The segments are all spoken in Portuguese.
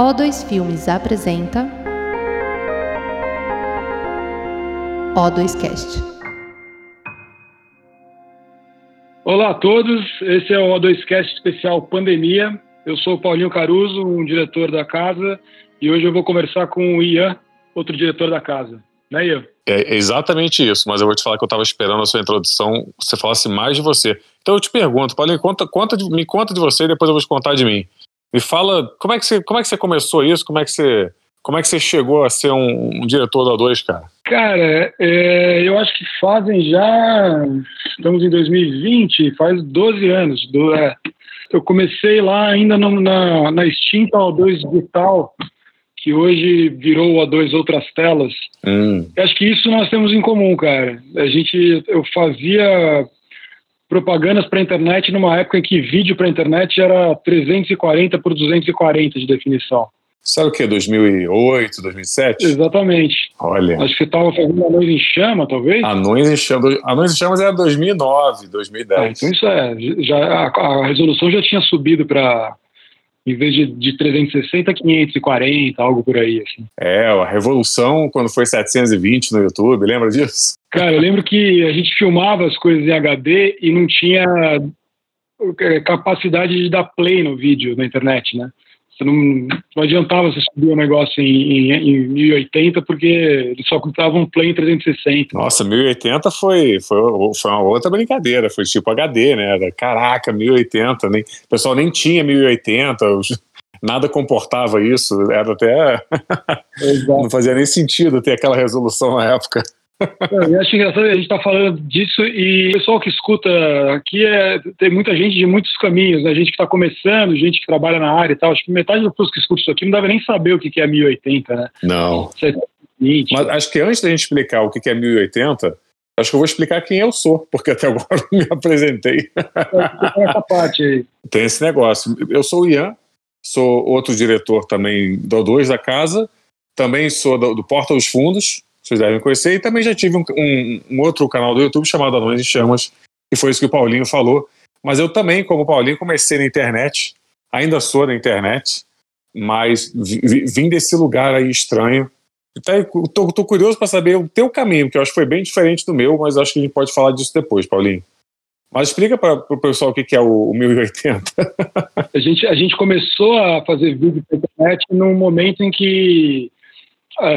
O2 Filmes apresenta O2Cast. Olá a todos, esse é o O2Cast especial Pandemia. Eu sou o Paulinho Caruso, um diretor da casa, e hoje eu vou conversar com o Ian, outro diretor da casa. Né, Ian? É exatamente isso, mas eu vou te falar que eu estava esperando a sua introdução, você falasse mais de você. Então eu te pergunto, Paulinho, conta, conta de, me conta de você e depois eu vou te contar de mim. Me fala, como é que você, como é que você começou isso? Como é que você, como é que você chegou a ser um, um diretor da 2, cara? Cara, é, eu acho que fazem já, estamos em 2020, faz 12 anos. Do, é, eu comecei lá ainda no, na, na extinta O2 Digital, que hoje virou o O2 Outras Telas. Hum. Acho que isso nós temos em comum, cara. A gente, eu fazia propagandas para internet numa época em que vídeo para internet era 340 por 240 de definição. Sabe o que? 2008, 2007? Exatamente. Olha. Acho que você estava fazendo Anões em Chama, talvez? Anões em Chamas. Anões em Chamas era 2009, 2010. Ah, então isso é. Já, a, a resolução já tinha subido para em vez de, de 360, 540, algo por aí. Assim. É, a revolução quando foi 720 no YouTube, lembra disso? Cara, eu lembro que a gente filmava as coisas em HD e não tinha é, capacidade de dar play no vídeo na internet, né? Você não, não adiantava você subir o um negócio em, em, em, 1080 porque eles só davam play em 360. Nossa, 1080 foi, foi, foi uma outra brincadeira, foi tipo HD, né? Era, caraca, 1080, nem, o pessoal nem tinha 1080, nada comportava isso, era até. não fazia nem sentido ter aquela resolução na época. Eu acho engraçado a gente estar tá falando disso e o pessoal que escuta aqui é, tem muita gente de muitos caminhos, né? gente que está começando, gente que trabalha na área e tal. Acho que metade das pessoas que escutam isso aqui não deve nem saber o que é 1080, né? Não. Mas acho que antes da gente explicar o que é 1080, acho que eu vou explicar quem eu sou, porque até agora não me apresentei. Tem essa parte aí. Tem esse negócio. Eu sou o Ian, sou outro diretor também do dois da casa, também sou do, do Porta dos Fundos vocês devem conhecer. E também já tive um, um, um outro canal do YouTube chamado Anões em Chamas, que foi isso que o Paulinho falou. Mas eu também, como o Paulinho, comecei na internet, ainda sou na internet, mas vim desse lugar aí estranho. Então, tô, tô curioso para saber o teu caminho, que eu acho que foi bem diferente do meu, mas acho que a gente pode falar disso depois, Paulinho. Mas explica para o pessoal o que, que é o, o 1080. a, gente, a gente começou a fazer vídeo na internet num momento em que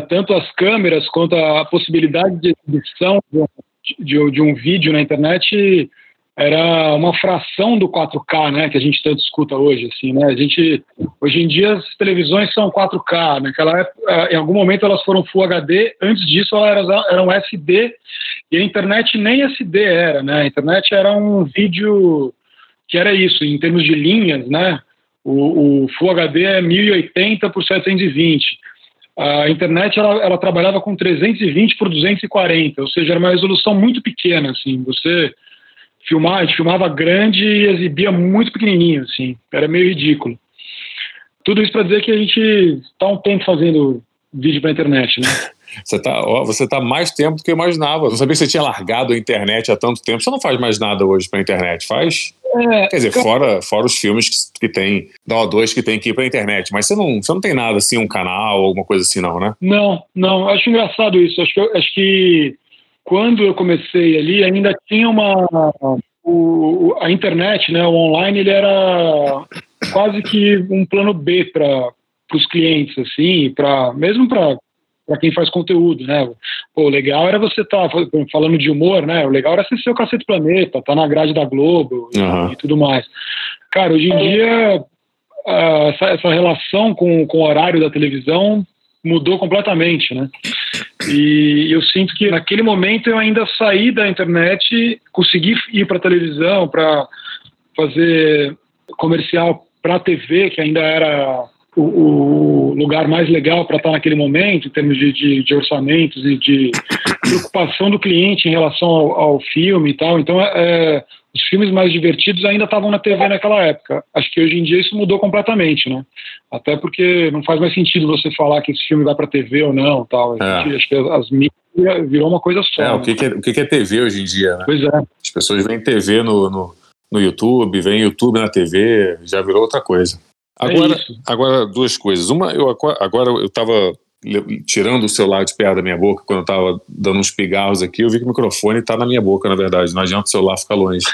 tanto as câmeras quanto a possibilidade de exibição de, de, um vídeo na internet era uma fração do 4K, né, que a gente tanto escuta hoje, assim, né? A gente hoje em dia as televisões são 4K, naquela época, é, em algum momento elas foram Full HD, antes disso elas eram SD e a internet nem SD era, né? A internet era um vídeo que era isso, em termos de linhas, né? O, o Full HD é 1080 por 720 a internet ela, ela, trabalhava com 320 por 240, ou seja, era uma resolução muito pequena, assim, você filmar, a gente filmava grande e exibia muito pequenininho, assim, era meio ridículo. Tudo isso para dizer que a gente está um tempo fazendo vídeo para internet, né? Você está você tá mais tempo do que eu imaginava. Não sabia que você tinha largado a internet há tanto tempo. Você não faz mais nada hoje para internet, faz? É, Quer dizer, fora, fora os filmes que, que tem, da O2 que tem que ir pra internet, mas você não, você não tem nada assim, um canal, alguma coisa assim, não, né? Não, não, acho engraçado isso. Acho que, acho que quando eu comecei ali, ainda tinha uma. O, a internet, né, o online, ele era quase que um plano B para os clientes, assim, para mesmo para para quem faz conteúdo, né? Pô, o legal era você estar tá, falando de humor, né? O legal era você ser o Cacete Planeta, tá na grade da Globo uhum. e, e, tudo mais. Cara, hoje em dia essa, essa, relação com, com o horário da televisão mudou completamente, né? E eu sinto que naquele momento eu ainda saí da internet, consegui ir para televisão, para fazer comercial para a TV, que ainda era o, o lugar mais legal para estar naquele momento, em termos de, de, de, orçamentos e de preocupação do cliente em relação ao, ao filme e tal. Então, é, os filmes mais divertidos ainda estavam na TV naquela época. Acho que hoje em dia isso mudou completamente, né? Até porque não faz mais sentido você falar que esse filme vai para TV ou não, tal. É. Gente, acho que as mídias virou uma coisa só. É, né? o, que, que, é, o que, é TV hoje em dia, né? Pois é. As pessoas veem TV no, no, no YouTube, veem YouTube na TV, já virou outra coisa. Agora, é agora duas coisas. Uma, eu agora eu estava tirando o celular de perto da minha boca quando eu estava dando uns pigarros aqui, eu vi que o microfone está na minha boca, na verdade. Não adianta o celular ficar longe.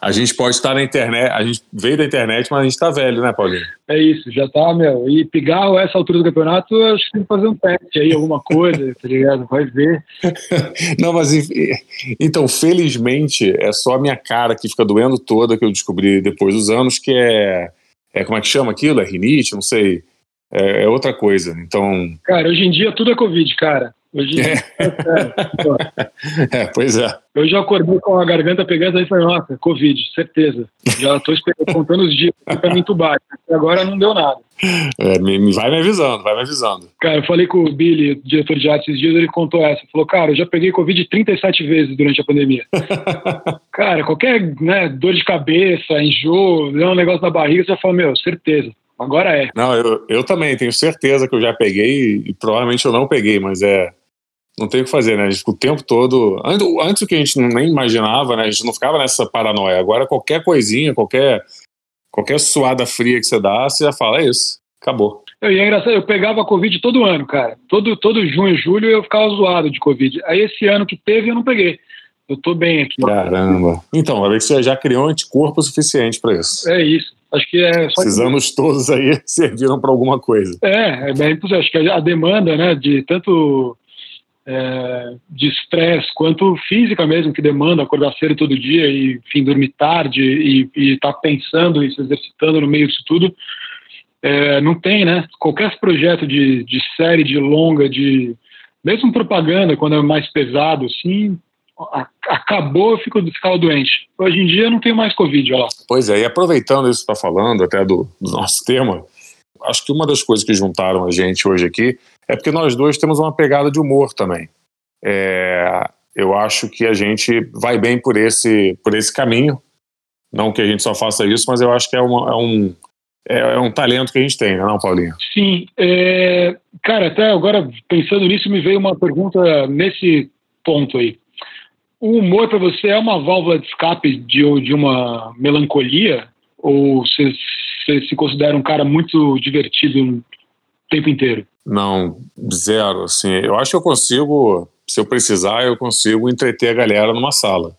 A gente pode estar na internet, a gente veio da internet, mas a gente está velho, né, Paulinho? É isso, já tá, meu. E pigarro, essa altura do campeonato, acho que tem que fazer um teste aí, alguma coisa, tá ligado? Vai ver. Não, mas então, felizmente, é só a minha cara que fica doendo toda, que eu descobri depois dos anos, que é. É como é que chama aquilo? É rinite? Não sei é, é, outra coisa. Então. Cara, hoje em dia tudo é Covid, cara. Hoje dia, é. é, pois é. Eu já acordei com a garganta pegando e falei, nossa, Covid, certeza. Já estou contando os dias para me entubar. Agora não deu nada. É, me, vai me avisando, vai me avisando. Cara, eu falei com o Billy, diretor de arte, esses dias, ele contou essa. Falou, cara, eu já peguei Covid 37 vezes durante a pandemia. cara, qualquer né, dor de cabeça, enjoo, um negócio na barriga, você fala, meu, certeza. Agora é. Não, eu, eu também tenho certeza que eu já peguei e provavelmente eu não peguei, mas é. Não tem o que fazer, né? A gente fica o tempo todo. Antes, antes o que a gente nem imaginava, né? A gente não ficava nessa paranoia. Agora qualquer coisinha, qualquer, qualquer suada fria que você dá, você já fala, é isso, acabou. Eu, e é engraçado, eu pegava Covid todo ano, cara. Todo, todo junho, julho eu ficava zoado de Covid. Aí esse ano que teve eu não peguei. Eu tô bem aqui. Caramba. Então, vai ver que você já criou anticorpo suficiente para isso. É isso. Acho que é. Esses anos todos aí serviram para alguma coisa. É, é bem Acho que a demanda, né, de tanto é, de estresse quanto física mesmo, que demanda acordar cedo todo dia e, enfim, dormir tarde e estar tá pensando e se exercitando no meio disso tudo, é, não tem, né? Qualquer projeto de, de série, de longa, de mesmo propaganda, quando é mais pesado, assim, acabou, eu fico, ficava doente. Hoje em dia eu não tenho mais Covid, ó. Pois é, e aproveitando isso que está falando, até do, do, nosso tema, acho que uma das coisas que juntaram a gente hoje aqui é porque nós dois temos uma pegada de humor também. É, eu acho que a gente vai bem por esse, por esse caminho. Não que a gente só faça isso, mas eu acho que é, uma, é um, é, é, um talento que a gente tem, né, não, Paulinho? Sim. É, cara, até agora, pensando nisso, me veio uma pergunta nesse ponto aí o humor para você é uma válvula de escape de, de uma melancolia? Ou você, você se considera um cara muito divertido o tempo inteiro? Não, zero. Assim, eu acho que eu consigo, se eu precisar, eu consigo entreter a galera numa sala.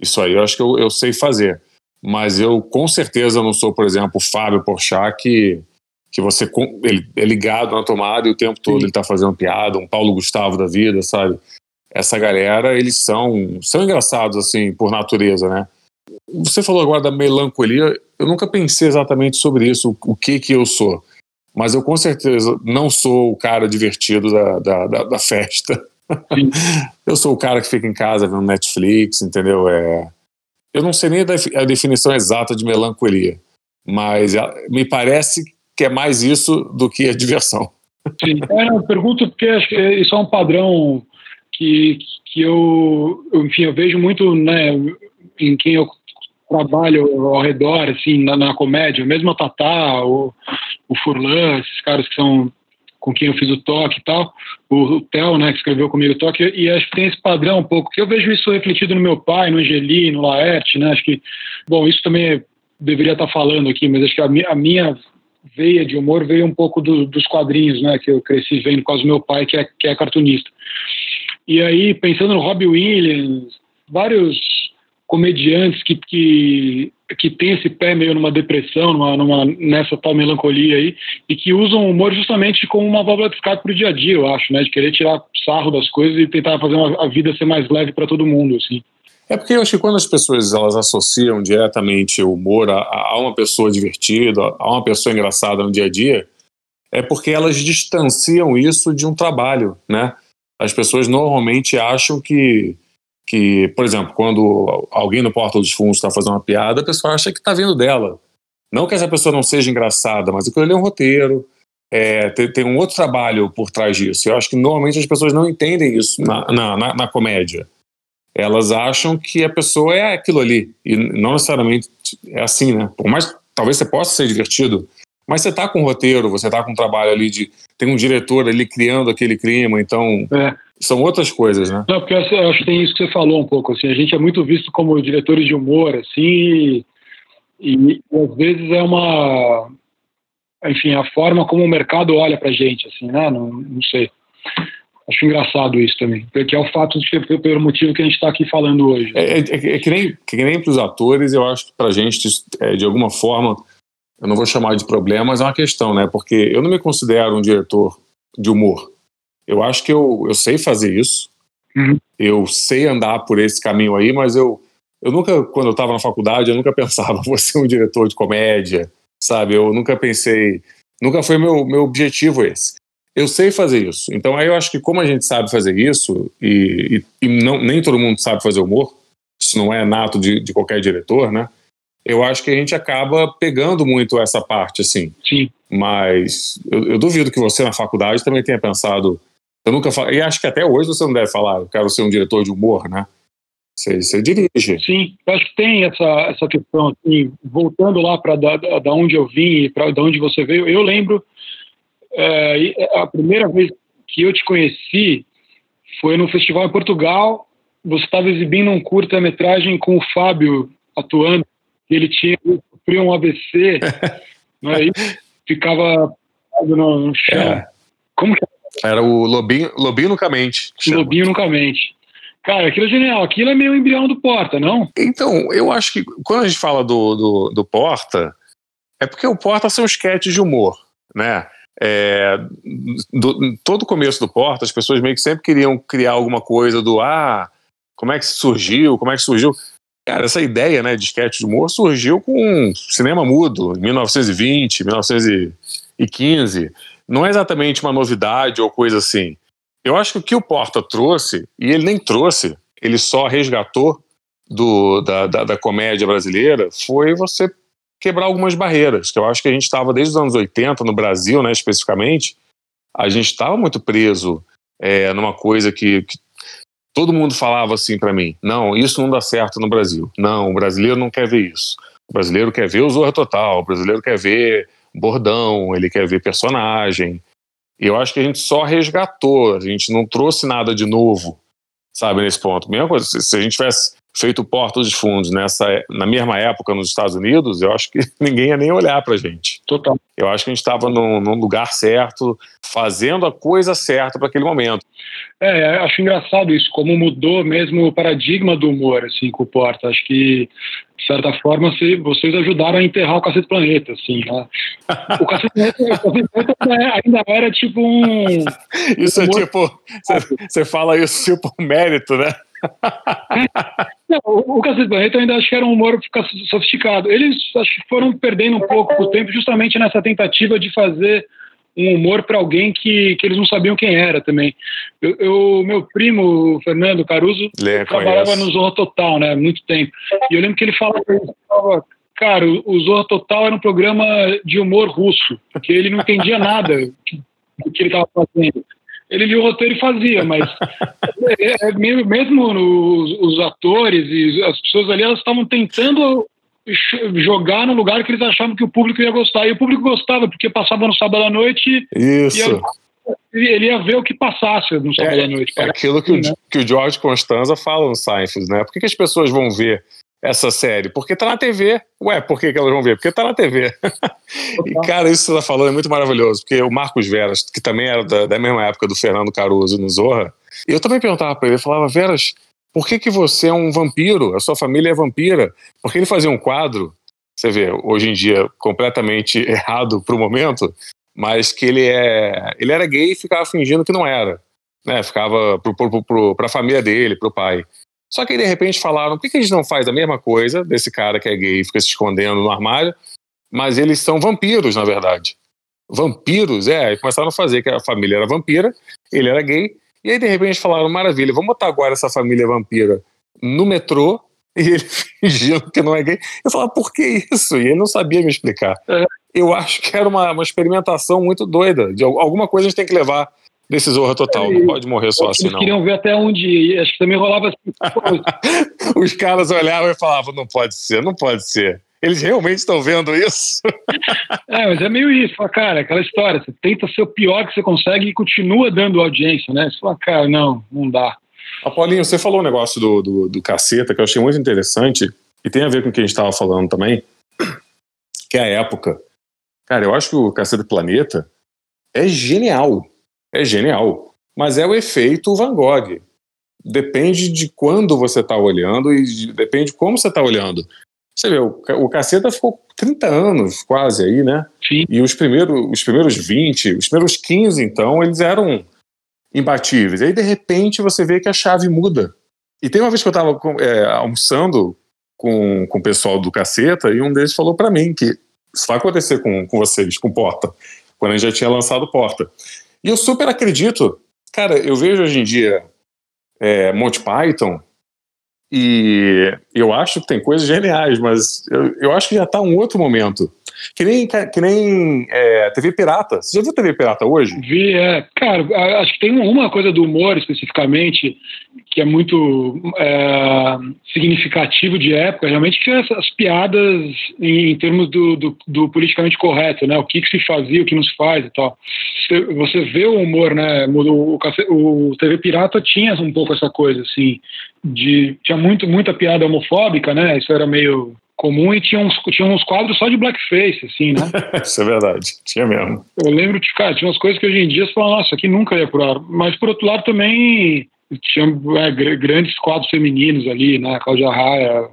Isso aí eu acho que eu, eu sei fazer. Mas eu com certeza não sou, por exemplo, o Fábio Porchat, que, que você ele é ligado na tomada e o tempo todo Sim. ele tá fazendo piada, um Paulo Gustavo da vida, sabe? essa galera, eles são, são engraçados, assim, por natureza, né? Você falou agora da melancolia, eu nunca pensei exatamente sobre isso, o que que eu sou. Mas eu com certeza não sou o cara divertido da, da, da, da festa. eu sou o cara que fica em casa vendo Netflix, entendeu? É, eu não sei nem a definição exata de melancolia, mas me parece que é mais isso do que a diversão. Sim, é, eu pergunto porque acho que isso é um padrão que, que eu, enfim, eu vejo muito né, em quem eu trabalho ao redor, assim, na, na comédia, mesmo a Tatá, o, o Furlan, esses caras que são com quem eu fiz o toque e tal, o, o Theo, né, que escreveu comigo o toque, e acho que tem esse padrão um pouco, que eu vejo isso refletido no meu pai, no Angeli, no Laerte, né, acho que, bom, isso também deveria estar falando aqui, mas acho que a, mi, a minha veia de humor veio um pouco do, dos quadrinhos, né, que eu cresci vendo por causa do meu pai, que é, que é cartunista. E aí, pensando no Robbie Williams, vários comediantes que, que, que têm esse pé meio numa depressão, numa, numa, nessa tal melancolia aí, e que usam o humor justamente como uma válvula de escape para o dia a dia, eu acho, né? De querer tirar sarro das coisas e tentar fazer uma, a vida ser mais leve para todo mundo, assim. É porque eu acho que quando as pessoas elas associam diretamente o humor a, a uma pessoa divertida, a uma pessoa engraçada no dia a dia, é porque elas distanciam isso de um trabalho, né? as pessoas normalmente acham que, que por exemplo, quando alguém no Porta dos Fundos está fazendo uma piada, a pessoa acha que está vindo dela. Não que essa pessoa não seja engraçada, mas aquilo ali é um roteiro, é, tem, tem, um outro trabalho por trás disso. Eu acho que normalmente as pessoas não entendem isso na, na, na, na comédia. Elas acham que a pessoa é aquilo ali, e não necessariamente é assim, né? Por mais talvez você possa ser divertido mas você está com um roteiro, você está com um trabalho ali de. Tem um diretor ali criando aquele clima, então. É. São outras coisas, né? Não, porque eu acho que tem isso que você falou um pouco, assim, a gente é muito visto como diretores de humor, assim, e, e às vezes é uma enfim, a forma como o mercado olha pra gente, assim, né? Não, não sei. Acho engraçado isso também, porque é o fato de que, pelo motivo que a gente está aqui falando hoje. É, é, é, que nem, que nem para os atores, eu acho que para a gente, é, de alguma forma, eu não vou chamar de problema, mas é uma questão, né? Porque eu não me considero um diretor de humor. Eu acho que eu, eu sei fazer isso, uhum. eu sei andar por esse caminho aí, mas eu, eu nunca, quando eu estava na faculdade, eu nunca pensava, vou ser um diretor de comédia, sabe? Eu nunca pensei, nunca foi meu, meu objetivo esse eu sei fazer isso. Então aí eu acho que como a gente sabe fazer isso, e, e, e não, nem todo mundo sabe fazer humor, isso não é nato de, de, qualquer diretor, né? Eu acho que a gente acaba pegando muito essa parte, assim. Sim. Mas eu, eu duvido que você na faculdade também tenha pensado. Eu nunca falo, e acho que até hoje você não deve falar, eu quero ser um diretor de humor, né? Você, você dirige. Sim, eu acho que tem essa, essa questão, assim, voltando lá para da, da onde eu vim e para da onde você veio, eu lembro é, a primeira vez que eu te conheci foi no festival em Portugal. Você estava exibindo um curta-metragem com o Fábio atuando. Ele tinha sofrido um AVC, né, e ficava no, no chão. É. Como que era? o Lobinho, Lobinho Nunca Mente. Lobinho Nunca Mente. Cara, aquilo é genial. Aquilo é meio embrião do Porta, não? Então, eu acho que quando a gente fala do, do, do Porta, é porque o Porta são sketches de humor, né? É, do, todo o começo do Porta, as pessoas meio que sempre queriam criar alguma coisa do ah, como é que surgiu, como é que surgiu. Cara, essa ideia né, de sketch de humor surgiu com cinema mudo, em 1920, 1915. Não é exatamente uma novidade ou coisa assim. Eu acho que o que o Porta trouxe, e ele nem trouxe, ele só resgatou do, da, da, da comédia brasileira, foi você quebrar algumas barreiras, que eu acho que a gente estava desde os anos 80, no Brasil, né, especificamente, a gente estava muito preso é, numa coisa que, que, todo mundo falava assim para mim: não, isso não dá certo no Brasil. Não, o brasileiro não quer ver isso. O brasileiro quer ver o Zorra Total, o brasileiro quer ver bordão, ele quer ver personagem. E eu acho que a gente só resgatou, a gente não trouxe nada de novo, sabe, nesse ponto. Mesma coisa, se a gente tivesse feito Porta dos Fundos nessa, na mesma época nos Estados Unidos, eu acho que ninguém ia nem olhar para gente. Total. Eu acho que a gente estava num, num, lugar certo, fazendo a coisa certa para aquele momento. É, acho engraçado isso, como mudou mesmo o paradigma do humor, assim, com o Porta. Acho que, de certa forma, se, vocês ajudaram a enterrar o Cacete Planeta, assim. Né? O Cacete Planeta, ainda era tipo um... Isso um é tipo... Você fala isso tipo um mérito, né? Não, o, Cacete Planeta eu ainda acho que era um humor sofisticado. Eles acho que foram perdendo um pouco o tempo justamente nessa tentativa de fazer um humor para alguém que, que eles não sabiam quem era também. Eu, eu meu primo, Fernando Caruso, Lê, trabalhava conheço. no Zorra Total, né? Muito tempo. E eu lembro que ele falava, cara, o Zorra Total era um programa de humor russo, porque ele não entendia nada do que ele estava fazendo ele lia o roteiro e fazia, mas é, é, mesmo os, os, atores e as pessoas ali, elas estavam tentando jogar no lugar que eles achavam que o público ia gostar. E o público gostava, porque passava no sábado à noite. Isso. E ele ia ver o que passasse no sábado é, à noite. É aquilo que, o, né? que o George Constanza fala no Seinfeld, né? Por que, que as pessoas vão ver essa série? Porque tá na TV. Ué, por que, que elas vão ver? Porque tá na TV. e, cara, isso que você tá falando é muito maravilhoso, porque o Marcos Veras, que também era da, da mesma época do Fernando Caruso no Zorra, eu também perguntava pra ele, eu falava, Veras, por que, que você é um vampiro? A sua família é vampira? Porque ele fazia um quadro, você vê, hoje em dia completamente errado pro momento, mas que ele é ele era gay e ficava fingindo que não era. Né, ficava pro, pro, pro, pra família dele, pro pai. Só que aí, de repente, falaram: por que, a gente não faz a mesma coisa desse cara que é gay e fica se escondendo no armário, mas eles são vampiros, na verdade. Vampiros, é, e começaram a fazer que a família era vampira, ele era gay, e aí, de repente, falaram: maravilha, vamos botar agora essa família vampira no metrô e ele fingindo que não é gay. Eu falava, por que isso? E ele não sabia me explicar. É. Eu acho que era uma, uma experimentação muito doida. De alguma coisa a gente tem que levar desse Zorra Total. Não pode morrer só assim, Eles queriam ver até onde. Acho que também rolava assim. Os caras olhavam e falavam: não pode ser, não pode ser. Eles realmente estão vendo isso? é, mas é meio isso. Fala, cara, aquela história. Você tenta ser o pior que você consegue e continua dando audiência, né? Você fala, cara, não, não dá. Ah, Paulinho, você falou um negócio do, do, do caceta que eu achei muito interessante e tem a ver com o que a gente estava falando também, que é a época Cara, eu acho que o Cacete do Planeta é genial. É genial. Mas é o efeito Van Gogh. Depende de quando você está olhando e de, depende de como você está olhando. Você vê, o, o Caceta ficou 30 anos quase aí, né? Sim. E os primeiros, os primeiros 20, os primeiros 15, então, eles eram imbatíveis. Aí, de repente, você vê que a chave muda. E tem uma vez que eu estava é, almoçando com, com o pessoal do Caceta e um deles falou para mim que isso vai acontecer com, com vocês, com Porta, quando a gente já tinha lançado Porta. E eu super acredito. Cara, eu vejo hoje em dia é, Monty Python e eu acho que tem coisas geniais, mas eu, eu acho que já está um outro momento. Que nem, que nem é, TV Pirata. Você já viu TV Pirata hoje? Vi, é. Cara, acho que tem uma coisa do humor especificamente que é muito é, significativo de época, realmente, que é as piadas em, em termos do, do, do, politicamente correto, né? O que, que, se fazia, o que não se faz e tal. Você, você vê o humor, né? O, o, o, TV Pirata tinha um pouco essa coisa, assim, de tinha muito, muita piada homofóbica, né? Isso era meio comum e tinha uns, tinha uns quadros só de blackface, assim, né? Isso é verdade, tinha mesmo. Eu lembro de, cara, tinha umas coisas que hoje em dia você fala, nossa, aqui nunca ia pro ar. Mas por outro lado também tinha é, grandes quadros femininos ali, né? Cláudia Raia,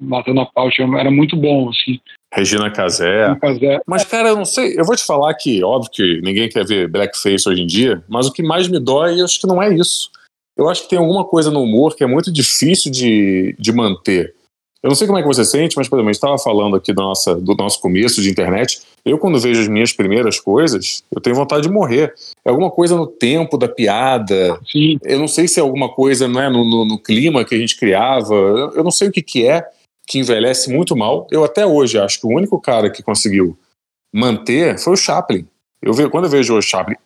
Matando a Pau, tinha, era muito bom, assim. Regina Casé. Casé. Mas, cara, eu não sei, eu vou te falar que, óbvio que ninguém quer ver blackface hoje em dia, mas o que mais me dói, eu acho que não é isso. Eu acho que tem alguma coisa no humor que é muito difícil de, de manter. Eu não sei como é que você sente, mas, por exemplo, a gente estava falando aqui do, nossa, do nosso começo de internet. Eu, quando vejo as minhas primeiras coisas, eu tenho vontade de morrer. É alguma coisa no tempo da piada. Sim. Eu não sei se é alguma coisa não é, no, no, no clima que a gente criava. Eu, eu não sei o que, que é que envelhece muito mal. Eu até hoje acho que o único cara que conseguiu manter foi o Chaplin. Eu vejo, quando eu vejo o Chaplin,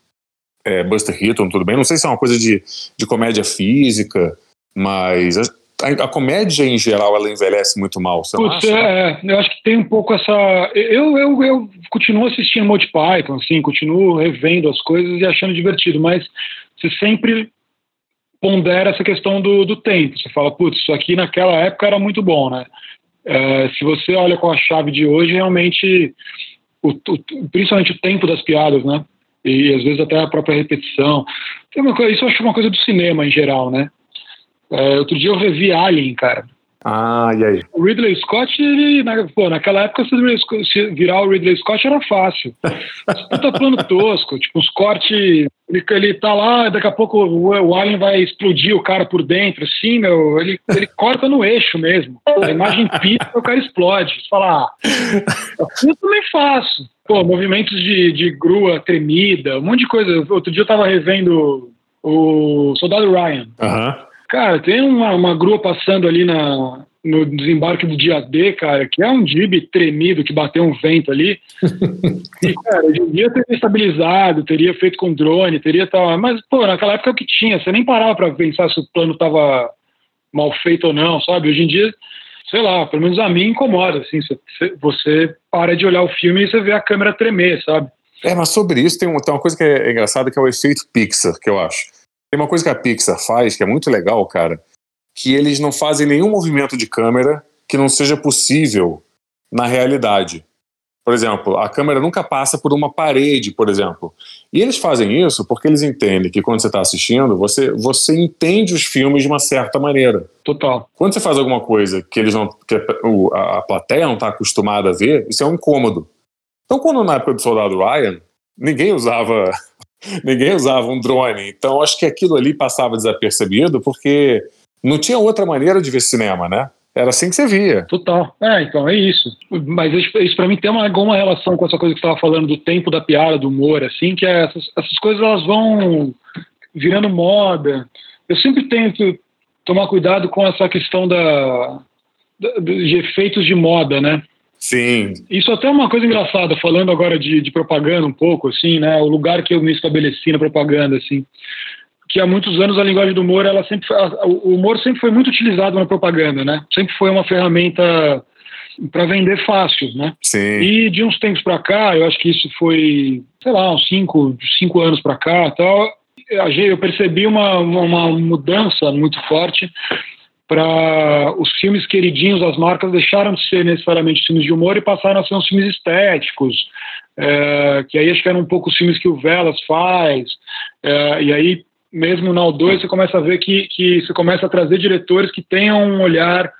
é, Buster Keaton, tudo bem. Não sei se é uma coisa de, de comédia física, mas a, a, comédia em geral ela envelhece muito mal, você Putz, é, eu acho que tem um pouco essa. Eu, eu, eu continuo assistindo Monty Python, assim, continuo revendo as coisas e achando divertido, mas você sempre pondera essa questão do, do tempo. Você fala, putz, isso aqui naquela época era muito bom, né? É, se você olha com a chave de hoje, realmente, o, o, principalmente o tempo das piadas, né? E às vezes até a própria repetição. Tem uma coisa, isso eu acho uma coisa do cinema em geral, né? É, outro dia eu revi Alien, cara. Ah, e aí? O Ridley Scott, ele, na, pô, naquela época, se virar o Ridley Scott era fácil. Puta plano tosco, tipo, os cortes. Ele, ele tá lá, daqui a pouco o, o Alien vai explodir o cara por dentro, assim, meu. Ele, ele corta no eixo mesmo. A imagem pita o cara explode. Você fala, ah, eu também faço. Pô, movimentos de, de grua tremida, um monte de coisa. Outro dia eu tava revendo o Soldado Ryan. Aham. Uh -huh. Cara, tem uma, uma grua passando ali na, no desembarque do dia D, cara, que é um jib tremido que bateu um vento ali. e, cara, hoje em dia teria estabilizado, teria feito com drone, teria tal. Mas, pô, naquela época é o que tinha, você nem parava para pensar se o plano tava mal feito ou não, sabe? Hoje em dia, sei lá, pelo menos a mim incomoda, assim, você, você para de olhar o filme e você vê a câmera tremer, sabe? É, mas sobre isso tem, um, tem uma coisa que é engraçada que é o efeito Pixar, que eu acho. Tem uma coisa que a Pixar faz que é muito legal, cara, que eles não fazem nenhum movimento de câmera que não seja possível na realidade. Por exemplo, a câmera nunca passa por uma parede, por exemplo. E eles fazem isso porque eles entendem que quando você está assistindo, você, você entende os filmes de uma certa maneira. Total. Quando você faz alguma coisa que eles não, que a, a plateia não está acostumada a ver, isso é um incômodo. Então, quando na época do Soldado Ryan, ninguém usava ninguém usava um drone. Então acho que aquilo ali passava desapercebido porque não tinha outra maneira de ver cinema, né? Era assim que você via. Total. É, então é isso. Mas isso, isso para mim tem uma, alguma relação com essa coisa que você estava falando do tempo da piada, do humor, assim, que é essas, essas coisas elas vão virando moda. Eu sempre tento tomar cuidado com essa questão da de efeitos de moda, né? Sim. Isso até é uma coisa engraçada, falando agora de, de, propaganda um pouco, assim, né? O lugar que eu me estabeleci na propaganda, assim. Que há muitos anos a linguagem do humor, ela sempre o humor sempre foi muito utilizado na propaganda, né? Sempre foi uma ferramenta para vender fácil, né? Sim. E de uns tempos para cá, eu acho que isso foi, sei lá, uns cinco, cinco anos para cá, tal. Eu percebi uma, uma mudança muito forte para os filmes queridinhos das marcas deixaram de ser necessariamente filmes de humor e passaram a ser uns filmes estéticos, é, que aí acho que eram um pouco os filmes que o Velas faz, é, e aí mesmo na O2 você começa a ver que, que você começa a trazer diretores que tenham um olhar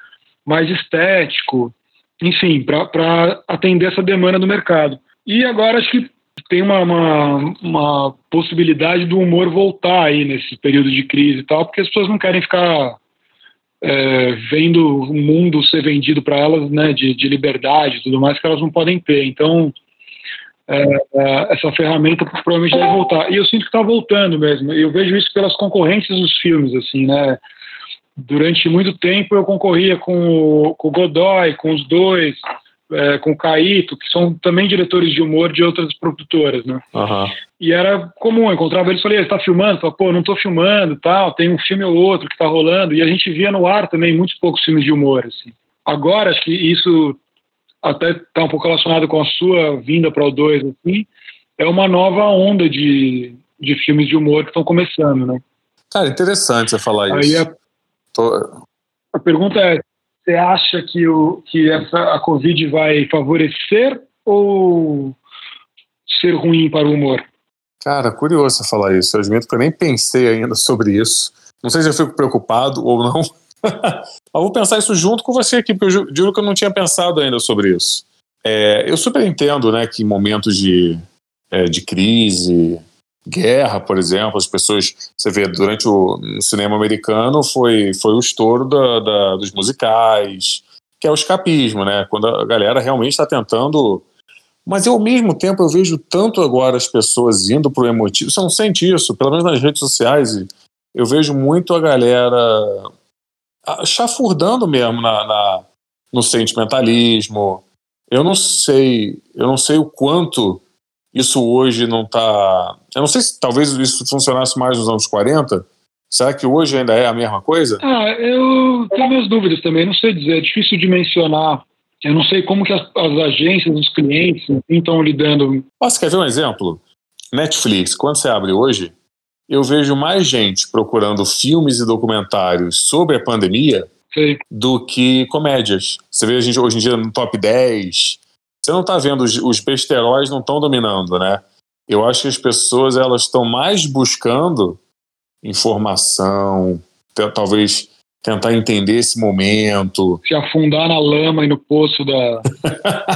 mais estético, enfim, para atender essa demanda do mercado. E agora acho que tem uma, uma, uma, possibilidade do humor voltar aí nesse período de crise e tal, porque as pessoas não querem ficar é, vendo o mundo ser vendido para elas, né, de, de liberdade e tudo mais, que elas não podem ter. Então, é, é, essa ferramenta provavelmente deve voltar. E eu sinto que está voltando mesmo. Eu vejo isso pelas concorrências dos filmes, assim, né? Durante muito tempo eu concorria com o, com o Godoy, com os dois, é, com o Caíto, que são também diretores de humor de outras produtoras, né? Uhum. E era comum, eu encontrava eles e falei, está filmando? Falei, pô, não estou filmando, tal, tem um filme ou outro que está rolando, e a gente via no ar também muitos poucos filmes de humor, assim. Agora, acho que isso até está um pouco relacionado com a sua vinda para o 2, assim, é uma nova onda de, de filmes de humor que estão começando, né? Cara, interessante você falar Aí isso. A, Tô... a pergunta é, você acha que, o, que essa, a Covid vai favorecer ou ser ruim para o humor? Cara, curioso você falar isso. Eu admito que eu nem pensei ainda sobre isso. Não sei se eu fico preocupado ou não. Mas vou pensar isso junto com você aqui, porque eu juro que eu não tinha pensado ainda sobre isso. É, eu super entendo né, que em momentos de, é, de crise, guerra, por exemplo, as pessoas, você vê, durante o cinema americano foi, foi o estouro da, da, dos musicais, que é o escapismo, né? Quando a galera realmente está tentando. Mas eu, ao mesmo tempo, eu vejo tanto agora as pessoas indo para o emotivo. Você não sente isso, pelo menos nas redes sociais, eu vejo muito a galera chafurdando mesmo na, na, no sentimentalismo. Eu não sei, eu não sei o quanto isso hoje não está. Eu não sei se talvez isso funcionasse mais nos anos 40. Será que hoje ainda é a mesma coisa? Ah, eu tenho minhas dúvidas também, não sei dizer, é difícil de mencionar. Eu não sei como que as, as agências, os clientes estão lidando. Posso quer ver um exemplo? Netflix, quando você abre hoje, eu vejo mais gente procurando filmes e documentários sobre a pandemia do que comédias. Você vê a gente hoje em dia no top 10. Você não está vendo, os, os besteróis não estão dominando, né? Eu acho que as pessoas elas estão mais buscando informação, talvez tentar entender esse momento. Se afundar na lama e no poço da.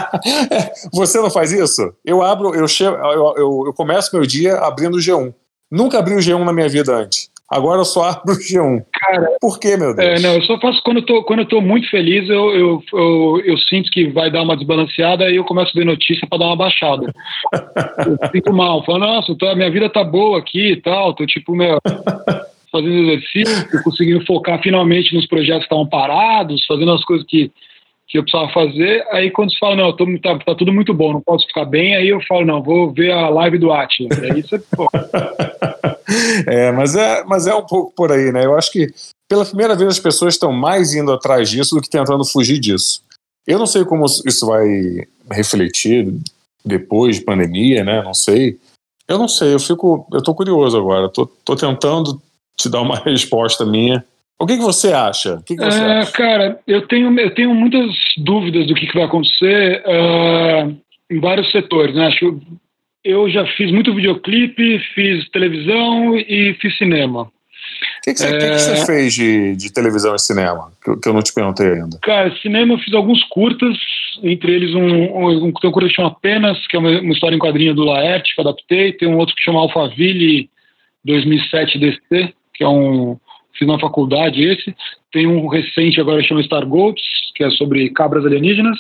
Você não faz isso? Eu abro, eu, chego, eu, eu, eu começo meu dia abrindo o G1. Nunca abri o G1 na minha vida antes. Agora eu só abro o G1. Cara, Por quê, meu Deus? É, não, eu só faço quando eu tô, quando eu tô muito feliz, eu, eu, eu, eu sinto que vai dar uma desbalanceada e eu começo a ver notícia para dar uma baixada. eu fico mal, falo, nossa, tô, minha vida tá boa aqui e tal, tô tipo, meu, fazendo exercício, conseguindo focar finalmente nos projetos que estavam parados, fazendo as coisas que, que eu precisava fazer. Aí quando se fala, não, tô, tá, tá, tudo muito bom, não posso ficar bem, aí eu falo, não, vou ver a live do Atila. Aí você, pô. é, mas é, mas é um pouco por aí, né? Eu acho que pela primeira vez as pessoas estão mais indo atrás disso do que tentando fugir disso. Eu não sei como isso vai refletir depois de pandemia, né? Não sei. Eu não sei, eu fico, eu tô curioso agora. Tô, tô tentando te dar uma resposta minha. O que, que você acha? O que, que você É, acha? cara, eu tenho, eu tenho muitas dúvidas do que, que vai acontecer ah, em vários setores, né? Acho que eu já fiz muito videoclipe, fiz televisão e fiz cinema. O que, que, você, que que É. você fez de, de televisão e cinema? Que, eu- que eu não te perguntei ainda. Cara, cinema eu fiz alguns curtas, entre eles um, um, um, tem um curta que chama Apenas, que é uma, uma história em quadrinho do Laerte, que eu adaptei, tem um outro que chama Alphaville 2007 DC, que é um fiz na faculdade esse, tem um recente agora que chama Star Goats, que é sobre cabras alienígenas.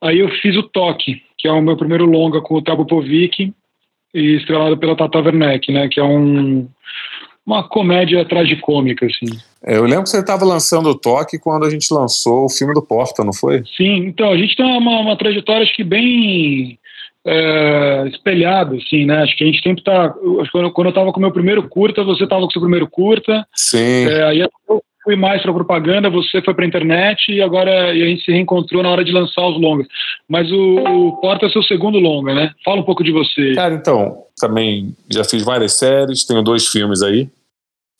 Aí eu fiz o Toque, que é o meu primeiro longa com o Tabo Povic e estrelado pela Tata Werneck, né, que é um uma comédia tragicômica assim. É, eu lembro que você estava lançando o toque quando a gente lançou o filme do Porta, não foi? Sim, então a gente tem uma, uma trajetória acho que bem é, espelhada, assim, né? Acho que a gente sempre tá. eu- acho que Quando, quando eu estava com o meu primeiro curta, você estava com o seu primeiro curta, Sim. é, aí eu fui mais para propaganda, você foi para internet e agora e a gente se reencontrou na hora de lançar os longas. Mas o, o Porta é seu segundo longa, né? Fala um pouco de você. Cara, então, também já fiz várias séries, tenho dois filmes aí.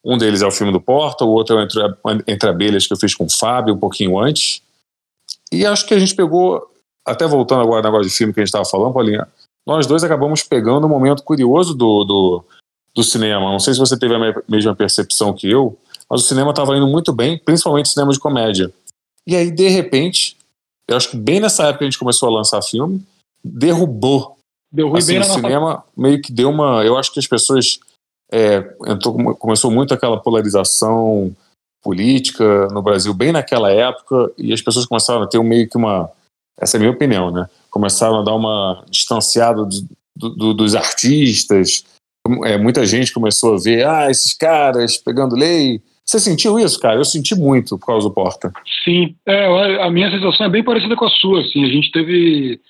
Um deles é o filme do Porta, o outro é o Entre, Entre Abelhas, que eu fiz com o Fábio um pouquinho antes. E acho que a gente pegou, até voltando agora ao negócio de filme que a gente estava falando, Paulinha, nós dois acabamos pegando um momento curioso do, do, do cinema. Não sei se você teve a mesma percepção que eu, mas o cinema estava indo muito bem, principalmente cinema de comédia. E aí, de repente, eu acho que bem nessa época a gente começou a lançar filme, derrubou. Deu assim, o cinema nossa... meio que deu uma. Eu acho que as pessoas. É, entrou, começou muito aquela polarização política no Brasil, bem naquela época, e as pessoas começaram a ter um, meio que uma. Essa é a minha opinião, né? Começaram a dar uma distanciada do, do, dos artistas. É, muita gente começou a ver, ah, esses caras pegando lei, você sentiu isso, cara? Eu senti muito por causa do Porta. Sim, é, a minha sensação é bem parecida com a sua. Assim, a gente teve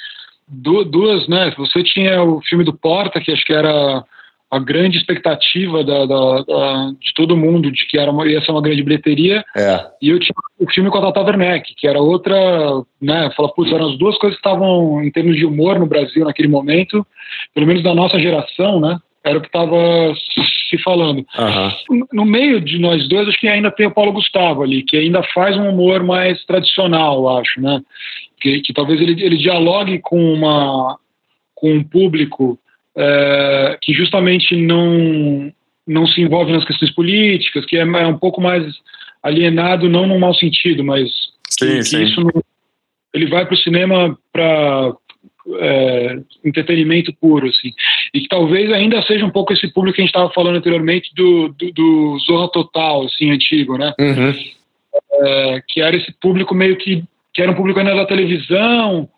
duas, né? Você tinha o filme do Porta, que acho que era a grande expectativa da, da, da, de todo mundo de que era uma, ia ser uma grande bilheteria. É. E eu tinha o filme com a Tata Werneck, que era outra, né? Fala, putz, eram as duas coisas que estavam em termos de humor no Brasil naquele momento, pelo menos da nossa geração, né? Era o que estava se falando. Uhum. No meio de nós dois, acho que ainda tem o Paulo Gustavo ali, que ainda faz um humor mais tradicional, acho, né? Que, que talvez ele, ele dialogue com uma com um público é, que justamente não não se envolve nas questões políticas, que é, é um pouco mais alienado, não no mau sentido, mas sim, que, sim. que isso não, ele vai para o cinema para é, entretenimento puro, assim. E que talvez ainda seja um pouco esse público que a gente estava falando anteriormente do, do, do, Zorra Total, assim, antigo, né? Uhum. É, que era esse público meio que, que era um público ainda da televisão.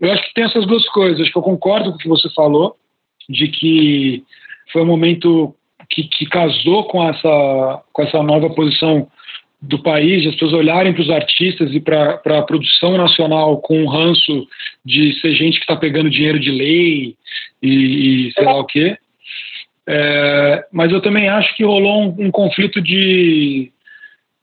Eu acho que tem essas duas coisas. Acho que eu concordo com o que você falou, de que foi um momento que, que casou com essa, com essa nova posição do país, as pessoas olharem para os artistas e para a produção nacional com um ranço de ser gente que está pegando dinheiro de lei e, e sei lá o quê. É, mas eu também acho que rolou um, um conflito de,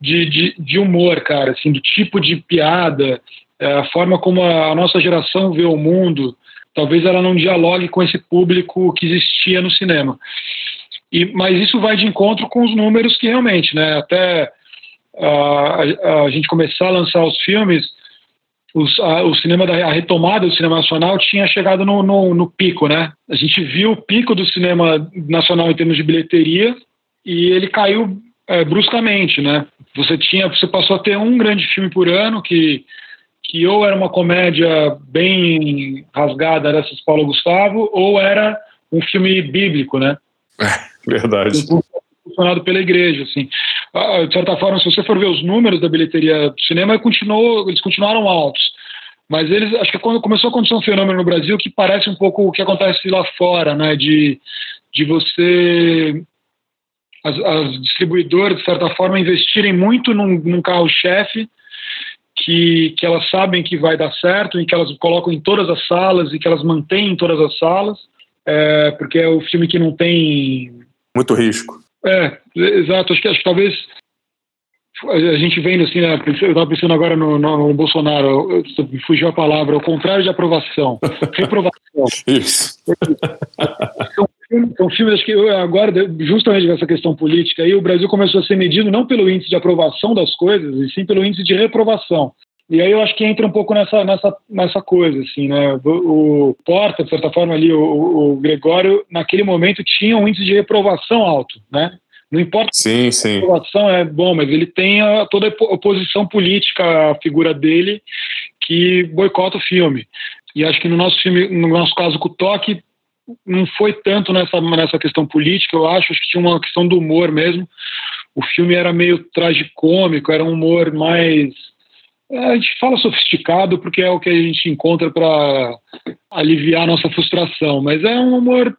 de, de, de, humor, cara, assim, do tipo de piada, é, a forma como a, a nossa geração vê o mundo, talvez ela não dialogue com esse público que existia no cinema. E, mas isso vai de encontro com os números que realmente, né, até a, a, gente começar a lançar os filmes, os, a, o cinema da a retomada do cinema nacional tinha chegado no, no, no, pico, né? A gente viu o pico do cinema nacional em termos de bilheteria e ele caiu é, bruscamente, né? Você tinha, você passou a ter um grande filme por ano que que ou era uma comédia bem rasgada dessas Paulo Gustavo ou era um filme bíblico, né? É, verdade funcionado pela igreja, assim. Ah, de certa forma, se você for ver os números da bilheteria do cinema, continuou, eles continuaram altos. Mas eles, acho que quando começou a acontecer um fenômeno no Brasil que parece um pouco o que acontece lá fora, né? De, de você as, as distribuidoras, de certa forma, investirem muito num, num carro-chefe que, que elas sabem que vai dar certo e que elas colocam em todas as salas e que elas mantêm em todas as salas, é, porque é o filme que não tem... Muito risco. É, exato. Acho que, acho que talvez a gente vendo assim, né, eu estava pensando agora no, no, no Bolsonaro, me fugiu a palavra, ao contrário de aprovação, reprovação. Isso. São, são filmes, acho que agora, justamente nessa questão política, aí o Brasil começou a ser medido não pelo índice de aprovação das coisas, e sim pelo índice de reprovação. E aí eu acho que entra um pouco nessa, nessa, nessa coisa, assim, né? O, o Porta, de certa forma, ali, o, o, Gregório, naquele momento, tinha um índice de reprovação alto, né? Não importa sim, se a reprovação é bom, mas ele tem a, toda a oposição política, a figura dele, que boicota o filme. E acho que no nosso filme, no nosso caso com o Toque, não foi tanto nessa, nessa questão política, eu acho, acho que tinha uma questão do humor mesmo. O filme era meio tragicômico, era um humor mais é, a gente fala sofisticado porque é o que a gente encontra para aliviar a nossa frustração, mas é um humor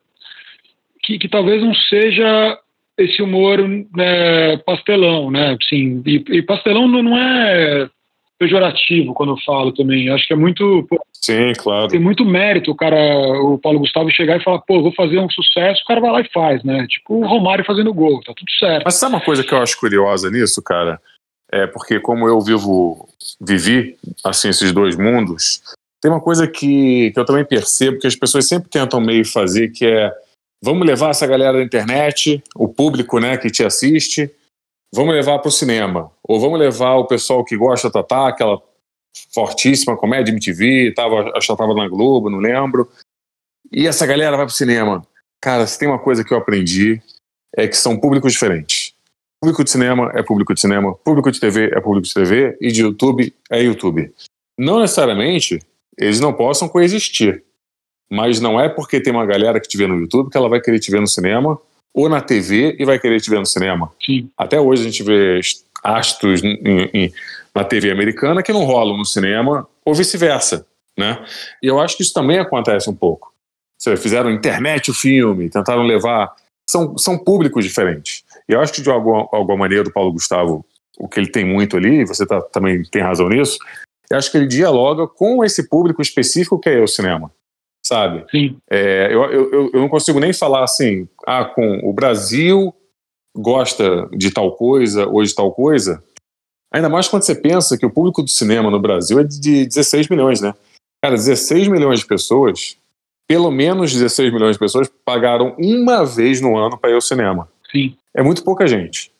que, que talvez não seja esse humor né, pastelão, né? Assim, e, e pastelão não, não, é pejorativo quando eu falo também. Acho que é muito. Pô, Sim, claro. Tem muito mérito o cara, o Paulo Gustavo, chegar e falar, pô, vou fazer um sucesso, o cara vai lá e faz, né? Tipo o Romário fazendo gol, tá tudo certo. Mas sabe uma coisa que eu acho curiosa nisso, cara? é porque como eu vivo, vivi assim esses dois mundos, tem uma coisa que, que eu também percebo que as pessoas sempre tentam meio fazer, que é vamos levar essa galera da internet, o público, né, que te assiste, vamos levar para o cinema, ou vamos levar o pessoal que gosta da Tatá, aquela fortíssima comédia MTV, tava, acho que estava na Globo, não lembro. E essa galera vai pro cinema. Cara, se tem uma coisa que eu aprendi, é que são públicos diferentes. Público de cinema é público de cinema, público de TV é público de TV e de YouTube é YouTube. Não necessariamente eles não possam coexistir, mas não é porque tem uma galera que te vê no YouTube que ela vai querer te ver no cinema ou na TV e vai querer te ver no cinema. Sim. Até hoje a gente vê astros em, em, na TV americana que não rolam no cinema ou vice-versa, né? E eu acho que isso também acontece um pouco. Vocês fizeram internet o filme, tentaram levar são, são públicos diferentes. E eu acho que de alguma, alguma maneira do Paulo Gustavo, o que ele tem muito ali, você tá, também tem razão nisso, eu acho que ele dialoga com esse público específico que é o cinema, sabe? Sim. É, eu, eu, eu não consigo nem falar assim, ah, com o Brasil gosta de tal coisa ou de tal coisa, ainda mais quando você pensa que o público do cinema no Brasil é de 16 milhões, né? Cara, 16 milhões de pessoas pelo menos 16 milhões de pessoas pagaram uma vez no ano para ir ao cinema. Sim. É muito pouca gente.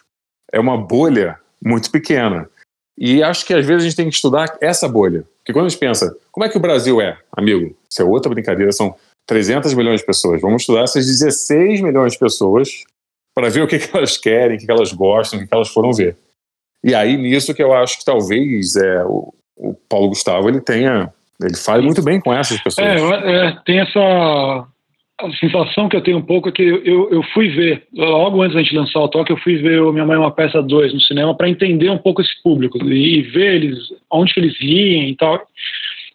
É uma bolha muito pequena. E acho que às vezes a gente tem que estudar essa bolha. Porque quando a gente pensa, como é que o Brasil é, amigo? Isso é outra brincadeira, são 300 milhões de pessoas. Vamos estudar essas 16 milhões de pessoas para ver o que, que elas querem, o que, que elas gostam, o que, que elas foram ver. E aí, nisso que eu acho que talvez é, o, o Paulo Gustavo ele tenha ele fala muito bem com essas pessoas. É, é, tem essa a sensação que eu tenho um pouco é que eu, eu fui ver, logo antes da gente lançar o toque, eu fui ver Minha Mãe é uma Peça 2 no cinema para entender um pouco esse público e, e, ver eles, onde que eles riem e tal.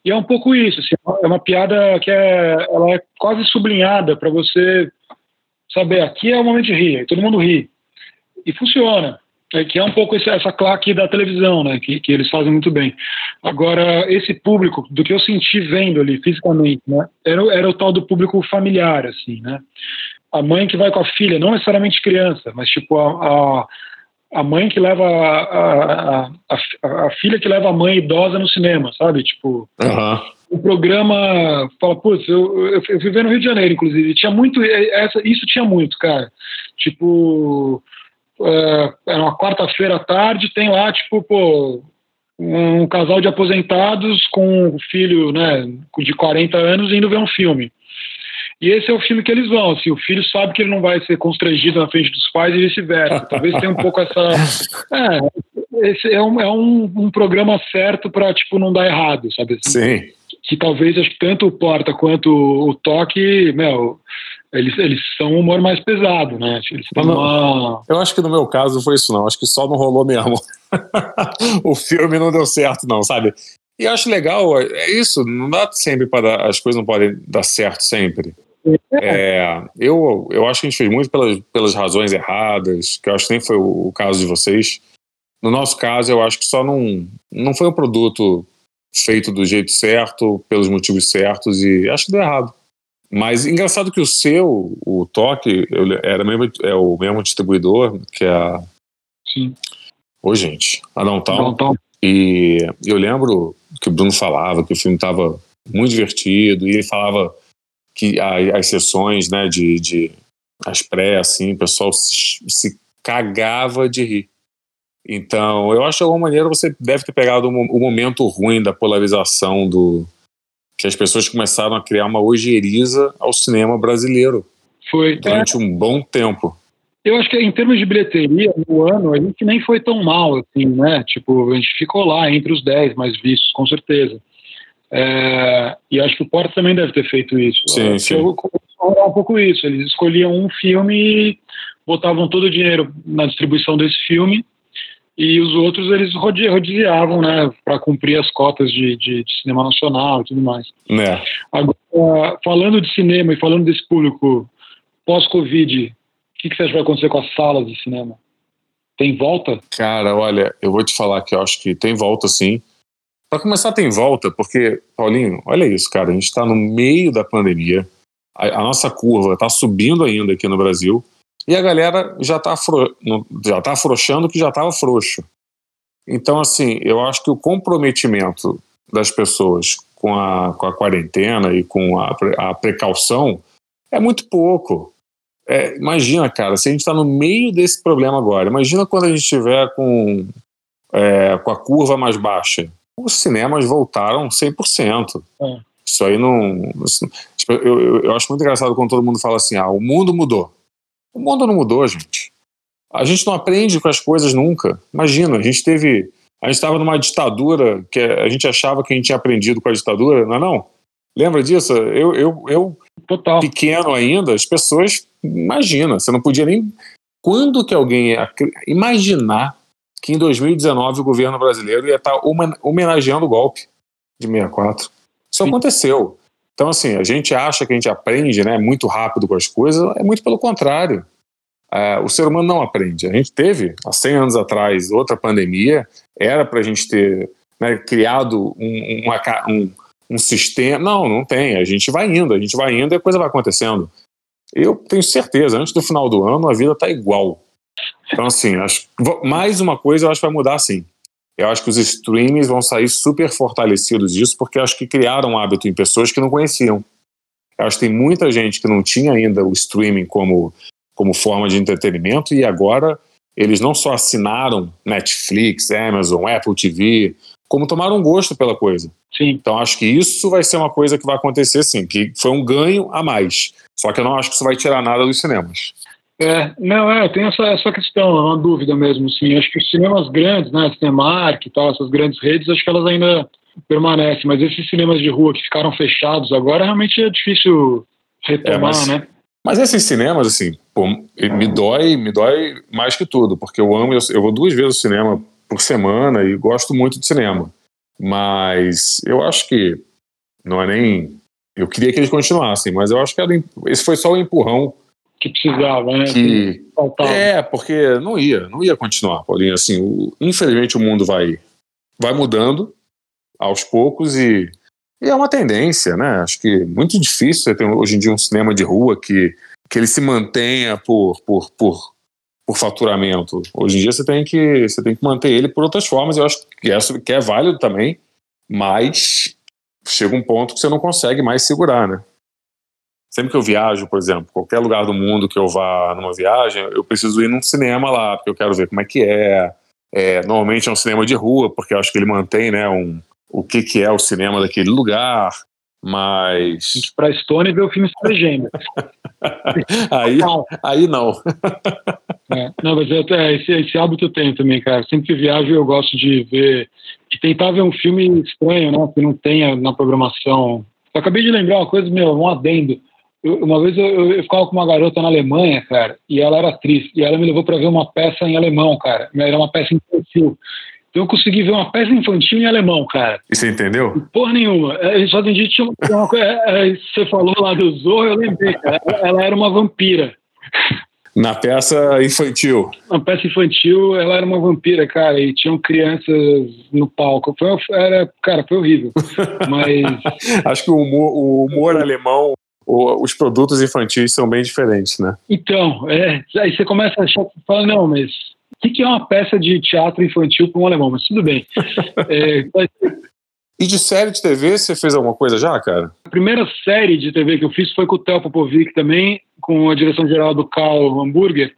E é um pouco isso, assim, é uma piada que é, ela é quase sublinhada para você saber, aqui é o momento de rir, todo mundo ri. E funciona. É, que é um pouco esse, essa claque da televisão, né, que, que eles fazem muito bem. Agora, esse público, do que eu senti vendo ali fisicamente, né, era, era o tal do público familiar, assim, né, a mãe que vai com a filha, não necessariamente criança, mas tipo a, a, a mãe que leva a, a, a, a, filha que leva a mãe idosa no cinema, sabe, tipo... Uhum. O programa fala, putz, eu, eu, ver no Rio de Janeiro, inclusive, tinha muito, essa, isso tinha muito, cara. Tipo, é, uma quarta-feira à tarde, tem lá, tipo, pô, um casal de aposentados com um filho né, de 40 anos indo ver um filme. E esse é o filme que eles vão. Assim, o filho sabe que ele não vai ser constrangido na frente dos pais e vice-versa. Talvez tenha um pouco essa. É, esse é um, é um, um programa certo para tipo, não dar errado, sabe? Assim, Sim. Que talvez acho que tanto o Porta quanto o Toque, meu, eles, eles são um humor mais pesado, né? Eles têm não, uma... Eu acho que no meu caso foi isso, não. Acho que só não rolou mesmo. o filme não deu certo, não, sabe? E acho legal, é isso, não dá sempre para. As coisas não podem dar certo sempre. É, eu, eu acho que a gente fez muito pelas, pelas razões erradas, que eu acho que nem foi o, o caso de vocês. No nosso caso, eu acho que só não, não foi um produto feito do jeito certo, pelos motivos certos, e acho que deu errado. Mas engraçado que o seu, o Toque, era mesmo, é o mesmo distribuidor que a. Sim. Ô, gente, a Downtown. Downtown. E eu lembro que o Bruno falava que o filme estava muito divertido, e ele falava que as sessões, né, de, de as pré, assim, o pessoal se, se cagava de rir. Então, eu acho que de alguma maneira você deve ter pegado o momento ruim da polarização do, que as pessoas começaram a criar uma ojeriza ao cinema brasileiro. Foi. Durante é. um bom tempo. Eu acho que em termos de bilheteria, no ano, a gente nem foi tão mal, assim, né? Tipo, a gente ficou lá entre os 10 mais vistos, com certeza. É, e acho que o Porta também deve ter feito isso. Sim, sim. Eu, um pouco isso. Eles escolhiam um filme e botavam todo o dinheiro na distribuição desse filme e os outros eles rodeavam, né, para cumprir as cotas de, de, de, cinema nacional e tudo mais. É. Agora, falando de cinema e falando desse público pós-Covid, o que, que você acha que vai acontecer com as salas de cinema? Tem volta? Cara, olha, eu vou te falar que eu acho que tem volta sim. Para começar, tem volta, porque, Paulinho, olha isso, cara, a gente está no meio da pandemia, a, a nossa curva está subindo ainda aqui no Brasil, e a galera já está já tá afrouxando que já estava frouxo. Então, assim, eu acho que o comprometimento das pessoas com a, com a quarentena e com a, a precaução é muito pouco. É, imagina, cara, se a gente está no meio desse problema agora, imagina quando a gente estiver com, é, com a curva mais baixa. Os cinemas voltaram 100%. É. Isso aí não. Tipo, eu, eu, eu acho muito engraçado quando todo mundo fala assim: ah, o mundo mudou. O mundo não mudou, gente. A gente não aprende com as coisas nunca. Imagina, a gente teve. A gente estava numa ditadura que a gente achava que a gente tinha aprendido com a ditadura, não é não? Lembra disso? Eu, eu, eu Total. pequeno ainda, as pessoas. Imagina, você não podia nem. Quando que alguém ia imaginar que em 2019 o governo brasileiro ia estar homenageando o golpe de 64? Isso aconteceu. Então, assim, a gente acha que a gente aprende né, muito rápido com as coisas, é muito pelo contrário. É, o ser humano não aprende. A gente teve, há 100 anos atrás, outra pandemia, era para a gente ter né, criado um, um, um, sistema. Não, não tem. A gente vai indo, a gente vai indo e a coisa vai acontecendo. Eu tenho certeza, antes do final do ano, a vida está igual. Então, assim, acho, mais uma coisa eu acho que vai mudar sim. Eu acho que os streams vão sair super fortalecidos disso, porque acho que criaram um hábito em pessoas que não conheciam. Eu acho que tem muita gente que não tinha ainda o streaming como, como forma de entretenimento e agora eles não só assinaram Netflix, Amazon, Apple TV, como tomaram gosto pela coisa. Sim. Então acho que isso vai ser uma coisa que vai acontecer sim, que foi um ganho a mais. Só que eu não acho que isso vai tirar nada dos cinemas. É, não, é, tem essa, essa questão, é uma dúvida mesmo, sim. Acho que os cinemas grandes, né, Cinemark e tal, essas grandes redes, acho que elas ainda permanecem, mas esses cinemas de rua que ficaram fechados agora, realmente é difícil retomar, é, mas, né? Mas esses cinemas, assim, pô, me dói, me dói mais que tudo, porque eu amo, eu, eu vou duas vezes ao cinema por semana e gosto muito de cinema. Mas eu acho que não é nem. Eu queria que eles continuassem, mas eu acho que era, esse foi só o um empurrão que precisava, né? Que, é, porque não ia, não ia continuar, Paulinho. Assim, o, infelizmente o mundo vai, vai mudando aos poucos e, e, é uma tendência, né? Acho que é muito difícil você ter hoje em dia um cinema de rua que, que ele se mantenha por, por, por, por faturamento. Hoje em dia você tem que você tem que manter ele por outras formas. Eu acho que é, que é válido também, mas chega um ponto que você não consegue mais segurar, né? Sempre que eu viajo, por exemplo, qualquer lugar do mundo que eu vá numa viagem, eu preciso ir num cinema lá, porque eu quero ver como é que é. é normalmente é um cinema de rua, porque eu acho que ele mantém, né, um, o que, que é o cinema daquele lugar, mas... Para Estônia ver o filme sem legenda. aí, aí não. é, não, mas eu, é, esse, esse hábito eu tenho também, cara. Sempre que viajo eu gosto de ver, de tentar ver um filme estranho, né, que não tenha na programação. Eu acabei de lembrar uma coisa, meu, um adendo eu, uma vez eu, eu, ficava com uma garota na Alemanha, cara, e ela era atriz, e ela me levou para ver uma peça em alemão, cara. Era uma peça infantil. Então eu consegui ver uma peça infantil em alemão, cara. E você entendeu? Porra nenhuma. É, só entendi tinha uma coisa. É, é, você falou lá do Zorro, eu lembrei, cara. Ela era uma vampira. Na peça infantil. Na peça infantil, ela era uma vampira, cara, e tinham crianças no palco. Foi, era, cara, foi horrível. Mas. Acho que o humor, o humor alemão os produtos infantis são bem diferentes, né? Então, é, aí você começa a achar, fala, não, mas o que, é uma peça de teatro infantil para um alemão? Mas tudo bem. é, mas... E de série de TV, você fez alguma coisa já, cara? A primeira série de TV que eu fiz foi com o Theo Popovic também, com a direção geral do Carl Hamburger,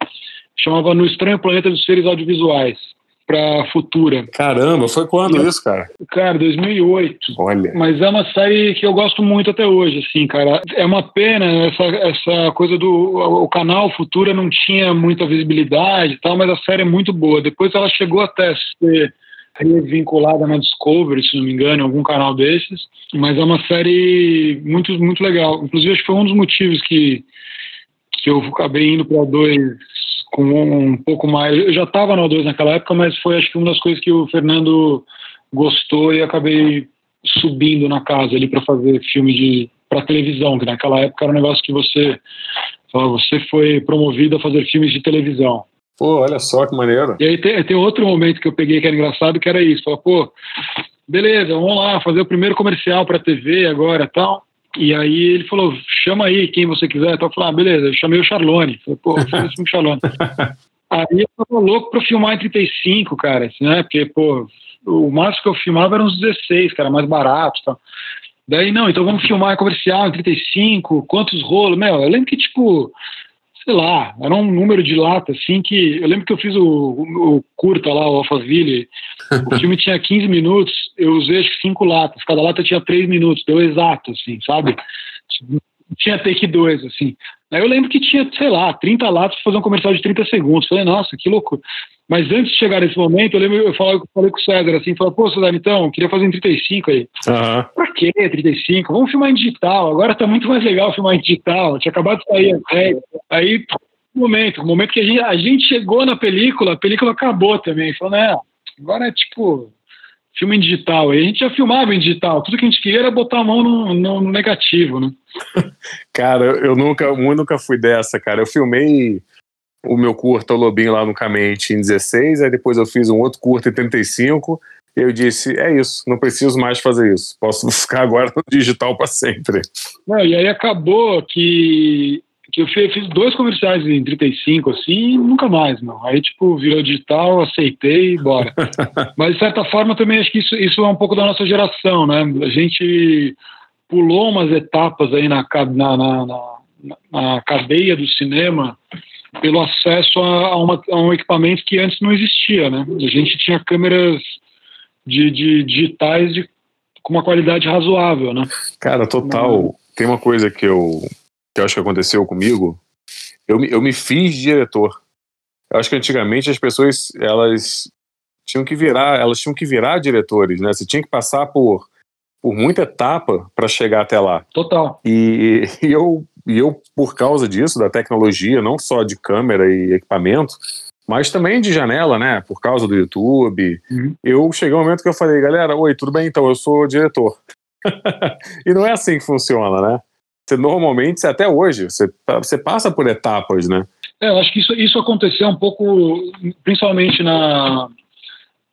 chamava No Estranho Planeta dos Seres Audiovisuais para Futura. Caramba, foi quando isso, cara? Cara, 2008. Olha. Mas é uma série que eu gosto muito até hoje, assim, cara. É uma pena essa, essa coisa do o canal Futura não tinha muita visibilidade e tal, mas a série é muito boa. Depois ela chegou até ser vinculada na Discovery, se não me engano, em algum canal desses. Mas é uma série muito muito legal. Inclusive acho que foi um dos motivos que que eu acabei indo para dois com um pouco mais. Eu já estava no O2 naquela época, mas foi acho que uma das coisas que o Fernando gostou e acabei subindo na casa ali para fazer filme de para televisão, que naquela época era um negócio que você você foi promovido a fazer filmes de televisão. Pô, olha só que maneiro. E aí tem, tem outro momento que eu peguei que era engraçado, que era isso. Falei, pô, beleza, vamos lá, fazer o primeiro comercial para TV agora tal. E aí ele falou, chama aí quem você quiser. Então eu falei, ah, beleza, eu chamei o Charlone. Falei, pô, eu o Charlone. aí eu tava louco pra filmar em 35, cara, assim, né? Porque, pô, o máximo que eu filmava era uns 16, cara, mais barato e tal. Daí, não, então vamos filmar comercial em 35, quantos rolos? Meu, eu lembro que, tipo, sei lá, era um número de lata, assim, que eu lembro que eu fiz o, o, curta lá, o Alphaville, o filme tinha 15 minutos, eu usei acho que 5 latas, cada lata tinha 3 minutos, deu exato, assim, sabe? Tinha take 2, assim. Aí eu lembro que tinha, sei lá, 30 latas para fazer um comercial de 30 segundos. Falei, nossa, que loucura. Mas antes de chegar nesse momento, eu lembro, eu falei, eu falei com o César assim, falei, pô, César, então, queria fazer em 35 aí. Uhum. Pra quê 35? Vamos filmar em digital, agora tá muito mais legal filmar em digital, tinha acabado de sair Aí, aí momento, o momento que a gente, a gente chegou na película, a película acabou também. Falou, né, agora é tipo filme em digital. Aí a gente já filmava em digital, tudo que a gente queria era botar a mão no, no, no negativo, né? cara, eu nunca, eu nunca fui dessa, cara. Eu filmei o meu curto, o Lobinho, lá no Camente em 16, aí depois eu fiz um outro curto em 35, e eu disse, é isso, não preciso mais fazer isso, posso ficar agora no digital para sempre. Não, e aí acabou que, que eu fiz dois comerciais em 35, assim, e nunca mais, não. Aí, tipo, virou digital, aceitei e bora. Mas, de certa forma, também acho que isso, isso é um pouco da nossa geração, né? A gente pulou umas etapas aí na, na, na, na, na cadeia do cinema pelo acesso a, a, uma, a, um equipamento que antes não existia, né? A gente tinha câmeras de, de digitais de, com uma qualidade razoável, né? Cara, total. Tem uma coisa que eu, que eu acho que aconteceu comigo. Eu, eu me fiz diretor. Eu acho que antigamente as pessoas elas tinham que virar, elas tinham que virar diretores, né? Você tinha que passar por por muita etapa para chegar até lá. Total. E, e, eu, e eu, por causa disso, da tecnologia, não só de câmera e equipamento, mas também de janela, né? Por causa do YouTube. Uhum. Eu cheguei um momento que eu falei, galera, oi, tudo bem? Então, eu sou diretor. e não é assim que funciona, né? Você normalmente, até hoje, você, você passa por etapas, né? É, eu acho que isso, isso aconteceu um pouco, principalmente na,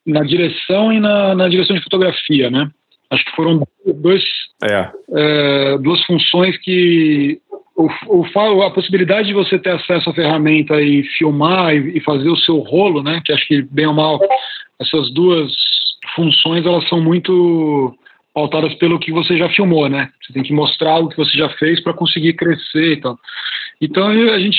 na direção e na, na direção de fotografia, né? Acho que foram dois, é. É, duas funções que o, o, a possibilidade de você ter acesso à ferramenta e filmar e, e, fazer o seu rolo, né? Que acho que bem ou mal essas duas funções elas são muito pautadas pelo que você já filmou, né? Você tem que mostrar o que você já fez para conseguir crescer e tal. Então a gente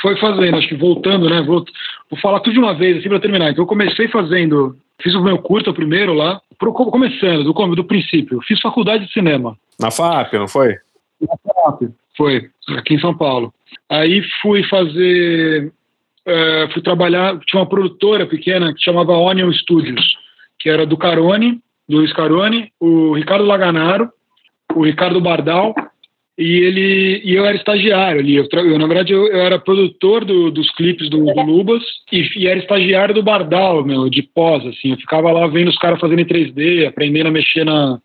foi fazendo, acho que voltando, né? Vou, vou falar tudo de uma vez assim para terminar. Então eu comecei fazendo Fiz o meu curto primeiro lá, começando, do, do princípio. Fiz faculdade de cinema. Na FAP, não foi? Na FAP, foi, aqui em São Paulo. Aí fui fazer. Uh, fui trabalhar. Tinha uma produtora pequena que chamava Onion Studios, que era do Carone, Luiz Carone, o Ricardo Laganaro, o Ricardo Bardal e ele e eu era estagiário ali. Eu, eu na verdade, eu, eu, era produtor do, dos clipes do, do Lubas e, e, era estagiário do Bardal, meu, de pós, assim. Eu ficava lá vendo os caras fazendo em 3D, aprendendo a mexer na,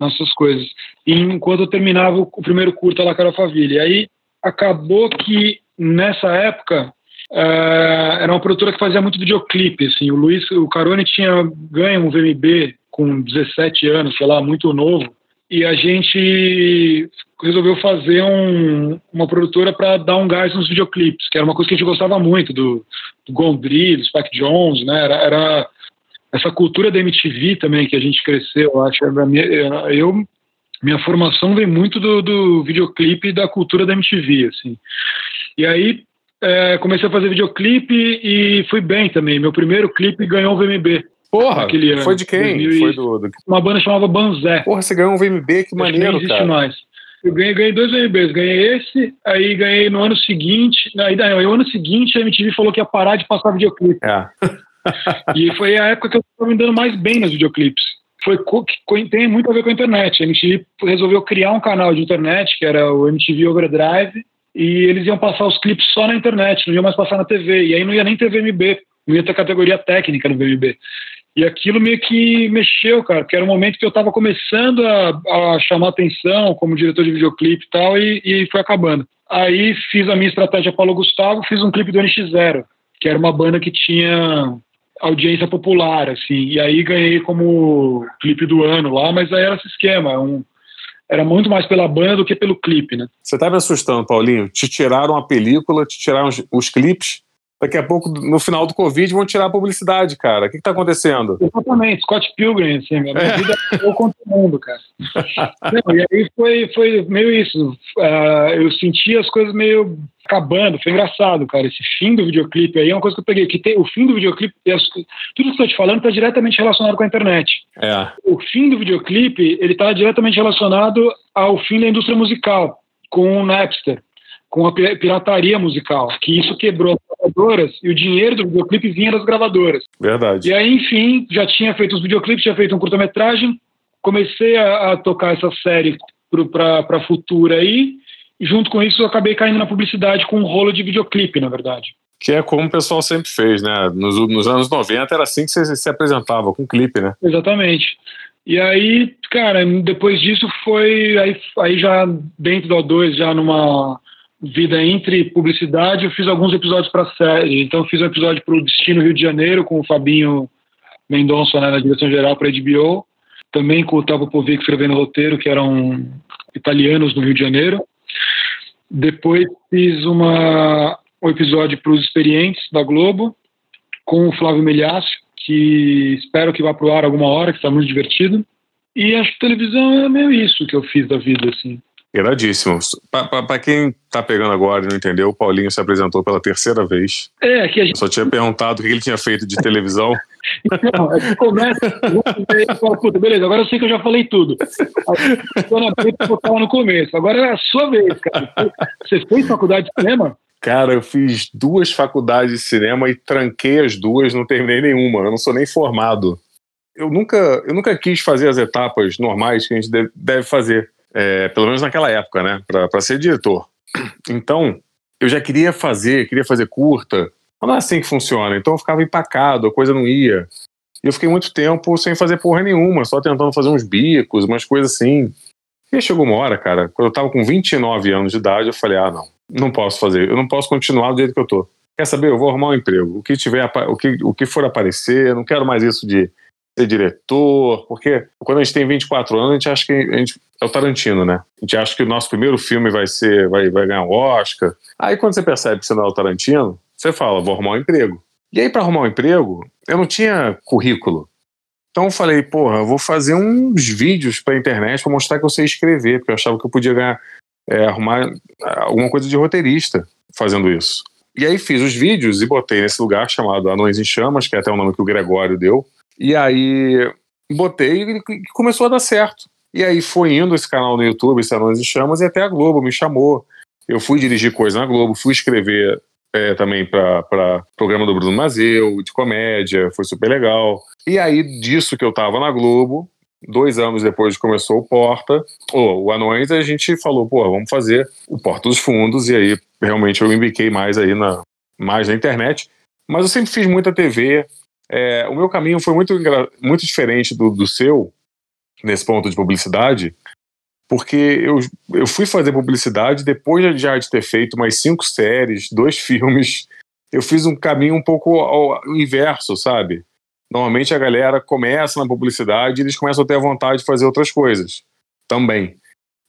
nessas coisas. E enquanto eu terminava o, o primeiro curta lá, Cara Faville. Aí acabou que nessa época era uma produtora que fazia muito videoclipe, assim. O Luiz, o Carone tinha ganho um VMB com 17 anos, sei lá, muito novo e a gente resolveu fazer um, uma produtora para dar um gás nos videoclipes, que era uma coisa que a gente gostava muito, do, do Gondry, do Spike Jones, né? Era, era, essa cultura da MTV também que a gente cresceu, eu acho. Eu, minha formação vem muito do, do videoclipe e da cultura da MTV, assim. E aí é, comecei a fazer videoclipe e fui bem também. Meu primeiro clipe ganhou um VMB. Porra, aquele ano, foi de quem? Foi do, do, Uma banda chamava Banzé. Porra, você ganhou um VMB, que maneiro, não existe cara. mais. Eu ganhei, ganhei dois VMBs, ganhei esse, aí ganhei no ano seguinte, aí, aí no ano seguinte a MTV falou que ia parar de passar videoclipe. É. e foi a época que eu estava me dando mais bem nos videoclipes. Foi tem muito a ver com a internet. A MTV resolveu criar um canal de internet, que era o MTV Overdrive, e eles iam passar os clipes só na internet, não iam mais passar na TV. E aí não ia nem ter VMB, não ia ter categoria técnica no VMB. E aquilo meio que mexeu, cara, porque era um momento que eu estava começando a, a, chamar atenção como diretor de videoclipe e tal, e, e foi acabando. Aí fiz a minha estratégia Paulo Gustavo, fiz um clipe do NX0, que era uma banda que tinha audiência popular, assim, e aí ganhei como clipe do ano lá, mas aí era esse esquema, um, era muito mais pela banda do que pelo clipe, né? Você tá me assustando, Paulinho. Te tiraram a película, te tiraram os, os clipes Daqui a pouco, no final do Covid, vão tirar a publicidade, cara. O que, está acontecendo? Exatamente, Scott Pilgrim, assim, minha é. vida é contra o mundo, cara. Não, e aí foi, foi meio isso. Uh, eu senti as coisas meio acabando, foi engraçado, cara. Esse fim do videoclipe aí é uma coisa que eu peguei, que tem, o fim do videoclipe, tudo que eu estou te falando está diretamente relacionado com a internet. É. O fim do videoclipe, ele está diretamente relacionado ao fim da indústria musical, com o Napster com a pirataria musical, que isso quebrou gravadoras e o dinheiro do videoclipe vinha das gravadoras. Verdade. E aí, enfim, já tinha feito os videoclipes, tinha feito um curta-metragem, comecei a, a, tocar essa série para a Futura aí, e junto com isso eu acabei caindo na publicidade com um rolo de videoclipe, na verdade. Que é como o pessoal sempre fez, né? Nos, nos anos 90 era assim que você se apresentava, com clipe, né? Exatamente. E aí, cara, depois disso foi aí, aí já dentro do O2, já numa vida entre publicidade, eu fiz alguns episódios para série. Então, fiz um episódio para o Destino Rio de Janeiro, com o Fabinho Mendonça né, na direção geral para a HBO. Também com o Tavo Povic escrevendo roteiro, que eram italianos no Rio de Janeiro. Depois fiz uma, um episódio para os Experientes da Globo, com o Flávio Meliácio, que espero que vá para o ar alguma hora, que está muito divertido. E acho que televisão é meio isso que eu fiz da vida, assim. Iradíssimo. Para quem tá pegando agora e não entendeu, o Paulinho se apresentou pela terceira vez. É, que a gente... Só tinha perguntado o que ele tinha feito de televisão. Não, é que começa e fala, puta, beleza, agora eu sei que eu já falei tudo. Dona Brita lá no começo. Agora é a sua vez, cara. Você fez faculdade de cinema? Cara, eu fiz duas faculdades de cinema e tranquei as duas, não terminei nenhuma. Eu não sou nem formado. Eu nunca, eu nunca quis fazer as etapas normais que a gente deve fazer é, pelo menos naquela época, né, para ser diretor. Então, eu já queria fazer, queria fazer curta, mas não é assim que funciona. Então eu ficava empacado, a coisa não ia. E eu fiquei muito tempo sem fazer porra nenhuma, só tentando fazer uns bicos, umas coisas assim. E chegou uma hora, cara, quando eu tava com 29 anos de idade, eu falei: ah, não, não posso fazer, eu não posso continuar do jeito que eu tô. Quer saber? Eu vou arrumar um emprego. O que tiver, o que, o que for aparecer, eu não quero mais isso de ser diretor, porque quando a gente tem 24 anos, a gente acha que a gente é o Tarantino, né? A gente acha que o nosso primeiro filme vai ser, vai, vai ganhar um Oscar. Aí quando você percebe que você não é o Tarantino, você fala, vou arrumar um emprego. E aí para arrumar um emprego, eu não tinha currículo. Então eu falei, porra, eu vou fazer uns vídeos para internet para mostrar que eu sei escrever, porque eu achava que eu podia ganhar, é, arrumar alguma coisa de roteirista fazendo isso. E aí fiz os vídeos e botei nesse lugar chamado Anões em Chamas, que é até o nome que o Gregório deu, e aí botei e começou a dar certo. E aí foi indo esse canal no YouTube, esse Anões e Chamas, e até a Globo me chamou. Eu fui dirigir coisa na Globo, fui escrever é, também para programa do Bruno Mazeu, de comédia, foi super legal. E aí, disso que eu tava na Globo, dois anos depois que começou o Porta, o Anões, a gente falou, pô, vamos fazer o Porta dos Fundos, e aí realmente eu me mais aí na, mais na internet. Mas eu sempre fiz muita TV, é, o meu caminho foi muito, muito diferente do, do seu, nesse ponto de publicidade, porque eu, eu fui fazer publicidade depois de já de ter feito umas cinco séries, dois filmes. Eu fiz um caminho um pouco ao, ao inverso, sabe? Normalmente a galera começa na publicidade e eles começam a ter a vontade de fazer outras coisas também.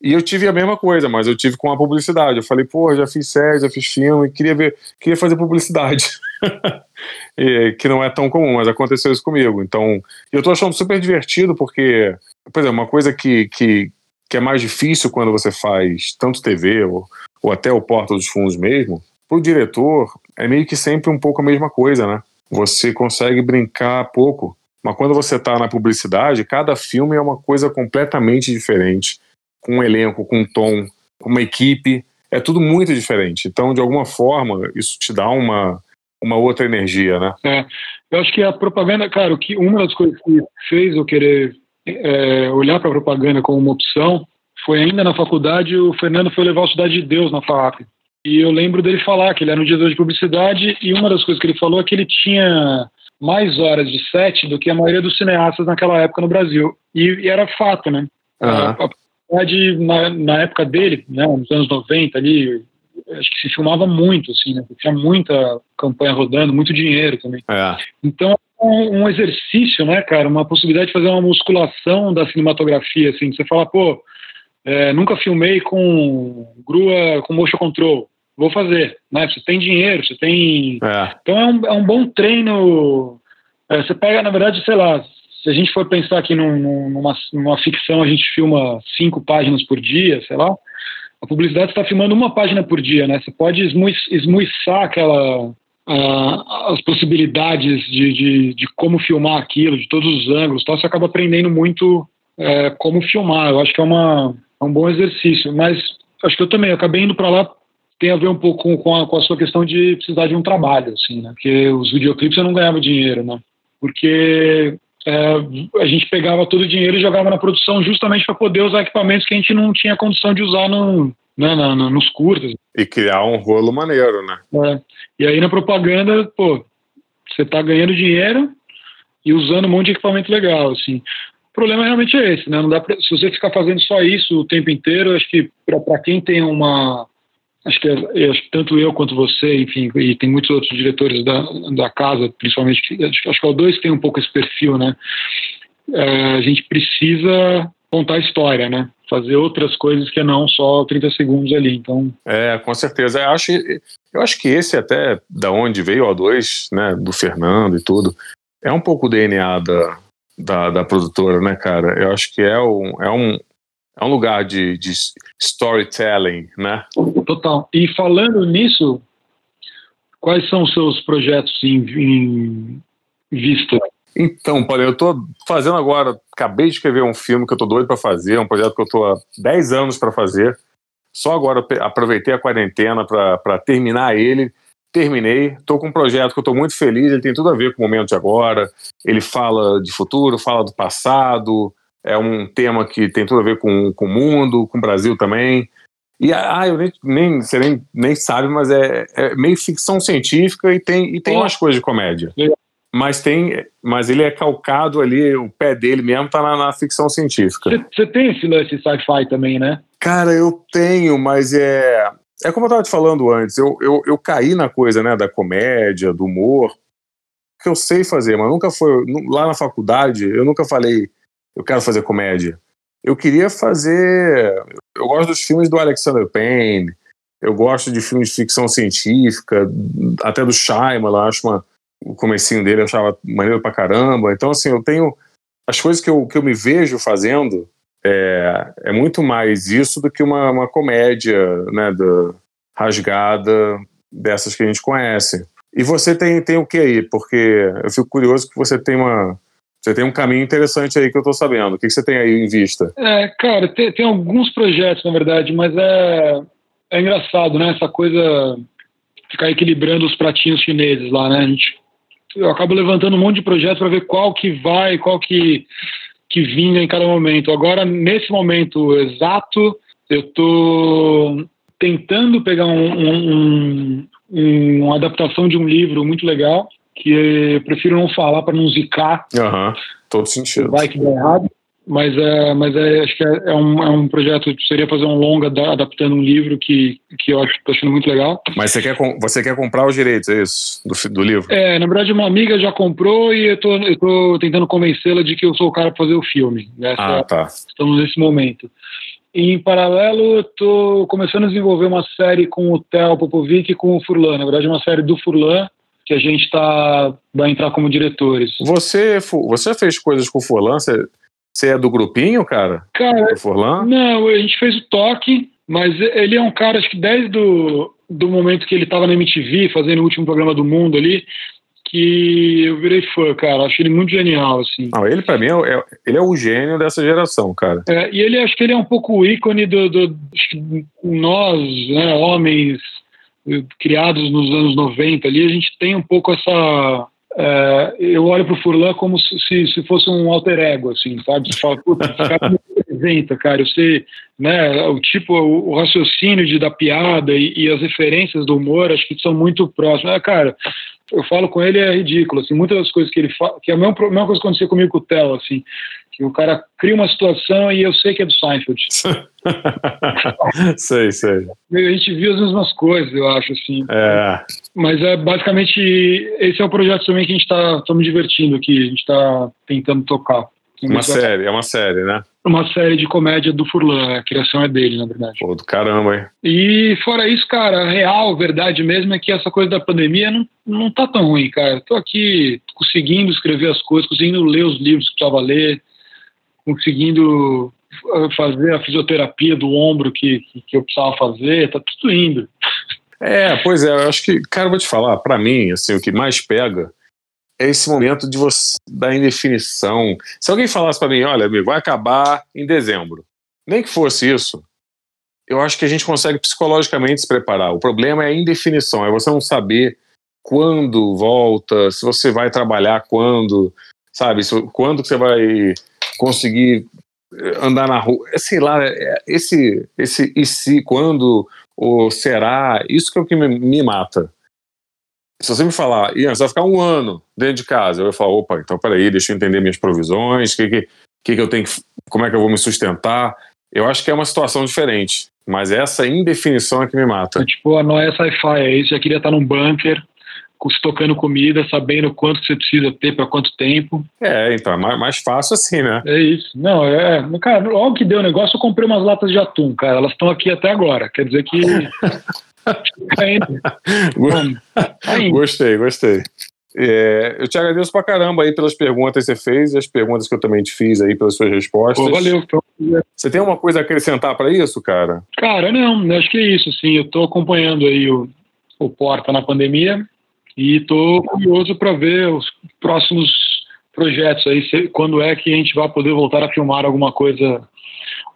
E eu tive a mesma coisa, mas eu tive com a publicidade. Eu falei, pô, já fiz série, já fiz filme, queria ver, queria fazer publicidade. e, que não é tão comum, mas aconteceu isso comigo. Então, eu tô achando super divertido porque, por exemplo, uma coisa que, que, que é mais difícil quando você faz tanto TV ou, ou até o Porta dos Fundos mesmo, pro diretor é meio que sempre um pouco a mesma coisa, né? Você consegue brincar pouco, mas quando você tá na publicidade, cada filme é uma coisa completamente diferente, com um elenco, com um tom, com uma equipe, é tudo muito diferente. Então, de alguma forma, isso te dá uma uma outra energia, né? É, eu acho que a propaganda, cara, que uma das coisas que fez eu querer é, olhar para a propaganda como uma opção foi ainda na faculdade o Fernando foi levar o Cidade de Deus na FAP. E eu lembro dele falar que ele era um diretor de publicidade e uma das coisas que ele falou é que ele tinha mais horas de set do que a maioria dos cineastas naquela época no Brasil. E, e era fato, né? Uhum. A, a publicidade na, na época dele, né, nos anos 90 ali, acho que se filmava muito, assim, né? Tinha muita campanha rodando, muito dinheiro também. É. Então, um, um exercício, né, cara? Uma possibilidade de fazer uma musculação da cinematografia, assim. Você fala, pô, é, nunca filmei com grua, com motion control. vou fazer. Né? Você tem dinheiro, você tem. É. Então é um, é um bom treino. É, você pega, na verdade, sei lá, se a gente for pensar aqui num, numa, numa ficção, a gente filma cinco páginas por dia, sei lá. A publicidade está filmando uma página por dia, né? Você pode esmuiçar aquela, as possibilidades de, de, de, como filmar aquilo, de todos os ângulos, tal, você acaba aprendendo muito é, como filmar. Eu acho que é, uma, é um bom exercício, mas acho que eu também eu acabei indo para lá tem a ver um pouco com a, com a, sua questão de precisar de um trabalho, assim, né? Porque os videoclipes eu não ganhava dinheiro, né? Porque é, a gente pegava todo o dinheiro e jogava na produção justamente para poder usar equipamentos que a gente não tinha condição de usar no, né, na, na, nos curtas. E criar um rolo maneiro, né? É. E aí na propaganda, pô, você tá ganhando dinheiro e usando um monte de equipamento legal, assim. O problema realmente é esse, né? Não dá pra, se você ficar fazendo só isso o tempo inteiro, acho que para quem tem uma acho que, é, acho que tanto eu quanto você, enfim, e tem muitos outros diretores da, da casa, principalmente, acho, acho que o dois tem um pouco esse perfil, né? É, a gente precisa contar a história, né? Fazer outras coisas que não só 30 segundos ali. Então. É, com certeza. Eu acho, eu acho que esse até da onde veio o O2, né? Do Fernando e tudo, é um pouco o DNA da, da, da produtora, né, cara? Eu acho que é um, é um, é um lugar de, de storytelling, né? Total. E falando nisso, quais são os seus projetos em, em vista? Então, Paulo, eu estou fazendo agora, acabei de escrever um filme que eu estou doido para fazer, um projeto que eu estou há 10 anos para fazer. Só agora aproveitei a quarentena para terminar ele. Terminei, estou com um projeto que eu estou muito feliz, ele tem tudo a ver com o momento de agora. Ele fala de futuro, fala do passado, é um tema que tem tudo a ver com, com o mundo, com o Brasil também. E ah, eu nem, nem você nem, nem sabe, mas é, é meio ficção científica e tem, e tem umas coisas de comédia. Mas tem, mas ele é calcado ali, o pé dele mesmo tá na, na ficção científica. Você tem esse lance sci-fi também, né? Cara, eu tenho, mas é. É como eu tava te falando antes, eu, eu, eu caí na coisa, né, da comédia, do humor, que eu sei fazer, mas nunca foi. Lá na faculdade, eu nunca falei, eu quero fazer comédia. Eu queria fazer. Eu gosto dos filmes do Alexander Payne, eu gosto de filmes de ficção científica, até do Shyamalan, acho uma, o comecinho dele eu achava maneiro pra caramba. Então, assim, eu tenho. As coisas que eu, que eu me vejo fazendo é, é muito mais isso do que uma, uma comédia, né, do, rasgada dessas que a gente conhece. E você tem, tem o que aí? Porque eu fico curioso que você tem uma você tem um caminho interessante aí que eu estou sabendo. O que, que, você tem aí em vista? É, cara, tem, tem alguns projetos, na verdade, mas é, é engraçado, né? Essa coisa ficar equilibrando os pratinhos chineses lá, né? A gente, eu acabo levantando um monte de projetos para ver qual que vai, qual que, que vinga em cada momento. Agora, nesse momento exato, eu estou tentando pegar um, um, um, uma adaptação de um livro muito legal que eu prefiro não falar para não zicar. Aham, uhum, todo sentido. Vai que dá errado. Mas, é, mas é, acho que é, é, um, é um projeto, seria fazer um longa da, adaptando um livro que, que eu acho tô achando muito legal. Mas você quer, você quer comprar os direitos, é isso? Do, do livro? É, na verdade, uma amiga já comprou e eu tô, eu tô tentando convencê-la de que eu sou o cara para fazer o filme. Nessa, ah, tá. Estamos nesse momento. E, em paralelo, eu tô começando a desenvolver uma série com o Theo Popovic e com o Furlan. Na verdade, uma série do Furlan que a gente tá, vai entrar como diretores. Você, você fez coisas com o Forlan? Você, você é do grupinho, cara? Cara, Forlan? não, a gente fez o toque, mas ele é um cara, acho que desde do, do momento que ele estava na MTV, fazendo o último programa do mundo ali, que eu virei fã, cara. Acho ele muito genial, assim. Não, ele, para mim, é, é, ele é o gênio dessa geração, cara. É, e ele, acho que ele é um pouco o ícone do, do nós, né, homens criados nos anos 90 ali, a gente tem um pouco essa. É, eu olho para o Furlan como se, se fosse um alter ego, assim, sabe? Você fala, puta, esse cara me representa, cara. Eu sei, né, o tipo, o, o raciocínio de, da piada e, e, as referências do humor, acho que são muito próximas. Ah, cara, eu falo com ele é ridículo, assim, muitas das coisas que ele fala, que é a mesma, a mesma coisa que aconteceu comigo com o Theo, assim, que o cara cria uma situação e eu sei que é do Seinfeld. sei, sei. A gente viu as mesmas coisas, eu acho, assim. É. Mas é basicamente esse é o projeto também que a gente está me divertindo aqui, a gente está tentando tocar. Uma série, é uma série, né? Uma série de comédia do Furlan, a criação é dele, na verdade. Pô, do caramba, hein? E fora isso, cara, a real, verdade mesmo é que essa coisa da pandemia não, não tá tão ruim, cara. Tô aqui conseguindo escrever as coisas, conseguindo ler os livros que precisava ler, conseguindo ah, fazer a fisioterapia do ombro que, que eu precisava fazer, tá tudo indo. É, pois é, eu acho que, cara, vou te falar, para mim, assim, o que mais pega é esse momento de você da indefinição. Se alguém falasse para mim, olha, amigo, vai acabar em dezembro, nem que fosse isso, eu acho que a gente consegue psicologicamente se preparar. O problema é a indefinição, é você não saber quando volta, se você vai trabalhar quando, sabe, quando você vai conseguir eh, andar na rua, é, sei lá, é, esse, esse e se, quando, ou será, isso que é o que me, me mata. Se você me falar, Ian, você vai ficar um ano dentro de casa, eu vou falar, opa, então peraí, deixa eu entender minhas provisões, que, que, que, que eu tenho como é que eu vou me sustentar. Eu acho que é uma situação diferente, mas essa indefinição é que me mata. É tipo a noia sci-fi, é isso, já queria estar num bunker, estocando comida, sabendo quanto você precisa ter para quanto tempo. É, então, é mais, mais, fácil assim, né? É isso. Não, é. Cara, logo que deu o negócio, eu comprei umas latas de atum, cara. Elas estão aqui até agora. Quer dizer que. gostei, gostei. É, eu te agradeço pra caramba aí pelas perguntas que você fez e as perguntas que eu também te fiz aí pelas suas respostas. Pô, valeu. Então. Você tem uma coisa a acrescentar para isso, cara? Cara, não, acho que é isso, sim. Eu tô acompanhando aí o, o Porta na pandemia e estou curioso para ver os próximos projetos aí, se, quando é que a gente vai poder voltar a filmar alguma coisa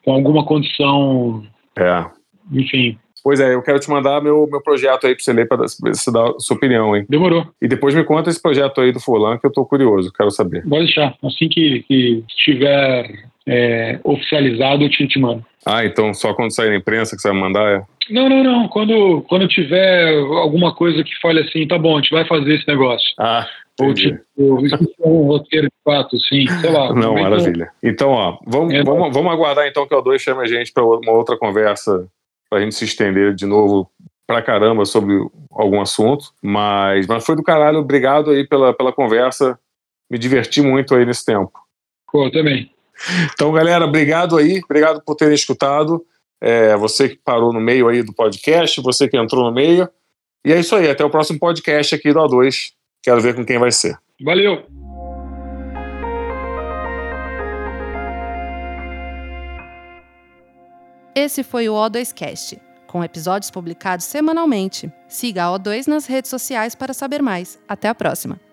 com alguma condição. É. Enfim. Pois é, eu quero te mandar meu, meu projeto aí para você ler, para você dar sua opinião, hein? Demorou. E depois me conta esse projeto aí do Fulan, que eu estou curioso, quero saber. Pode deixar. Assim que, que estiver é, oficializado, eu te, te mando. Ah, então só quando sair na imprensa que você vai mandar? É? Não, não, não. Quando, quando tiver alguma coisa que fale assim, tá bom, a gente vai fazer esse negócio. Ah, Ou tipo, um roteiro de fato, sim, sei lá. Não, maravilha. Então, ó, vamos, é, vamos, vamos aguardar então que o O2 chame a gente para uma outra conversa, para a gente se estender de novo pra caramba sobre algum assunto. Mas, mas foi do caralho. Obrigado aí pela, pela conversa. Me diverti muito aí nesse tempo. Pô, também. Então, galera, obrigado aí. Obrigado por terem escutado. É, você que parou no meio aí do podcast, você que entrou no meio. E é isso aí, até o próximo podcast aqui do A2. Quero ver com quem vai ser. Valeu! Esse foi o O2Cast, com episódios publicados semanalmente. Siga a O2 nas redes sociais para saber mais. Até a próxima!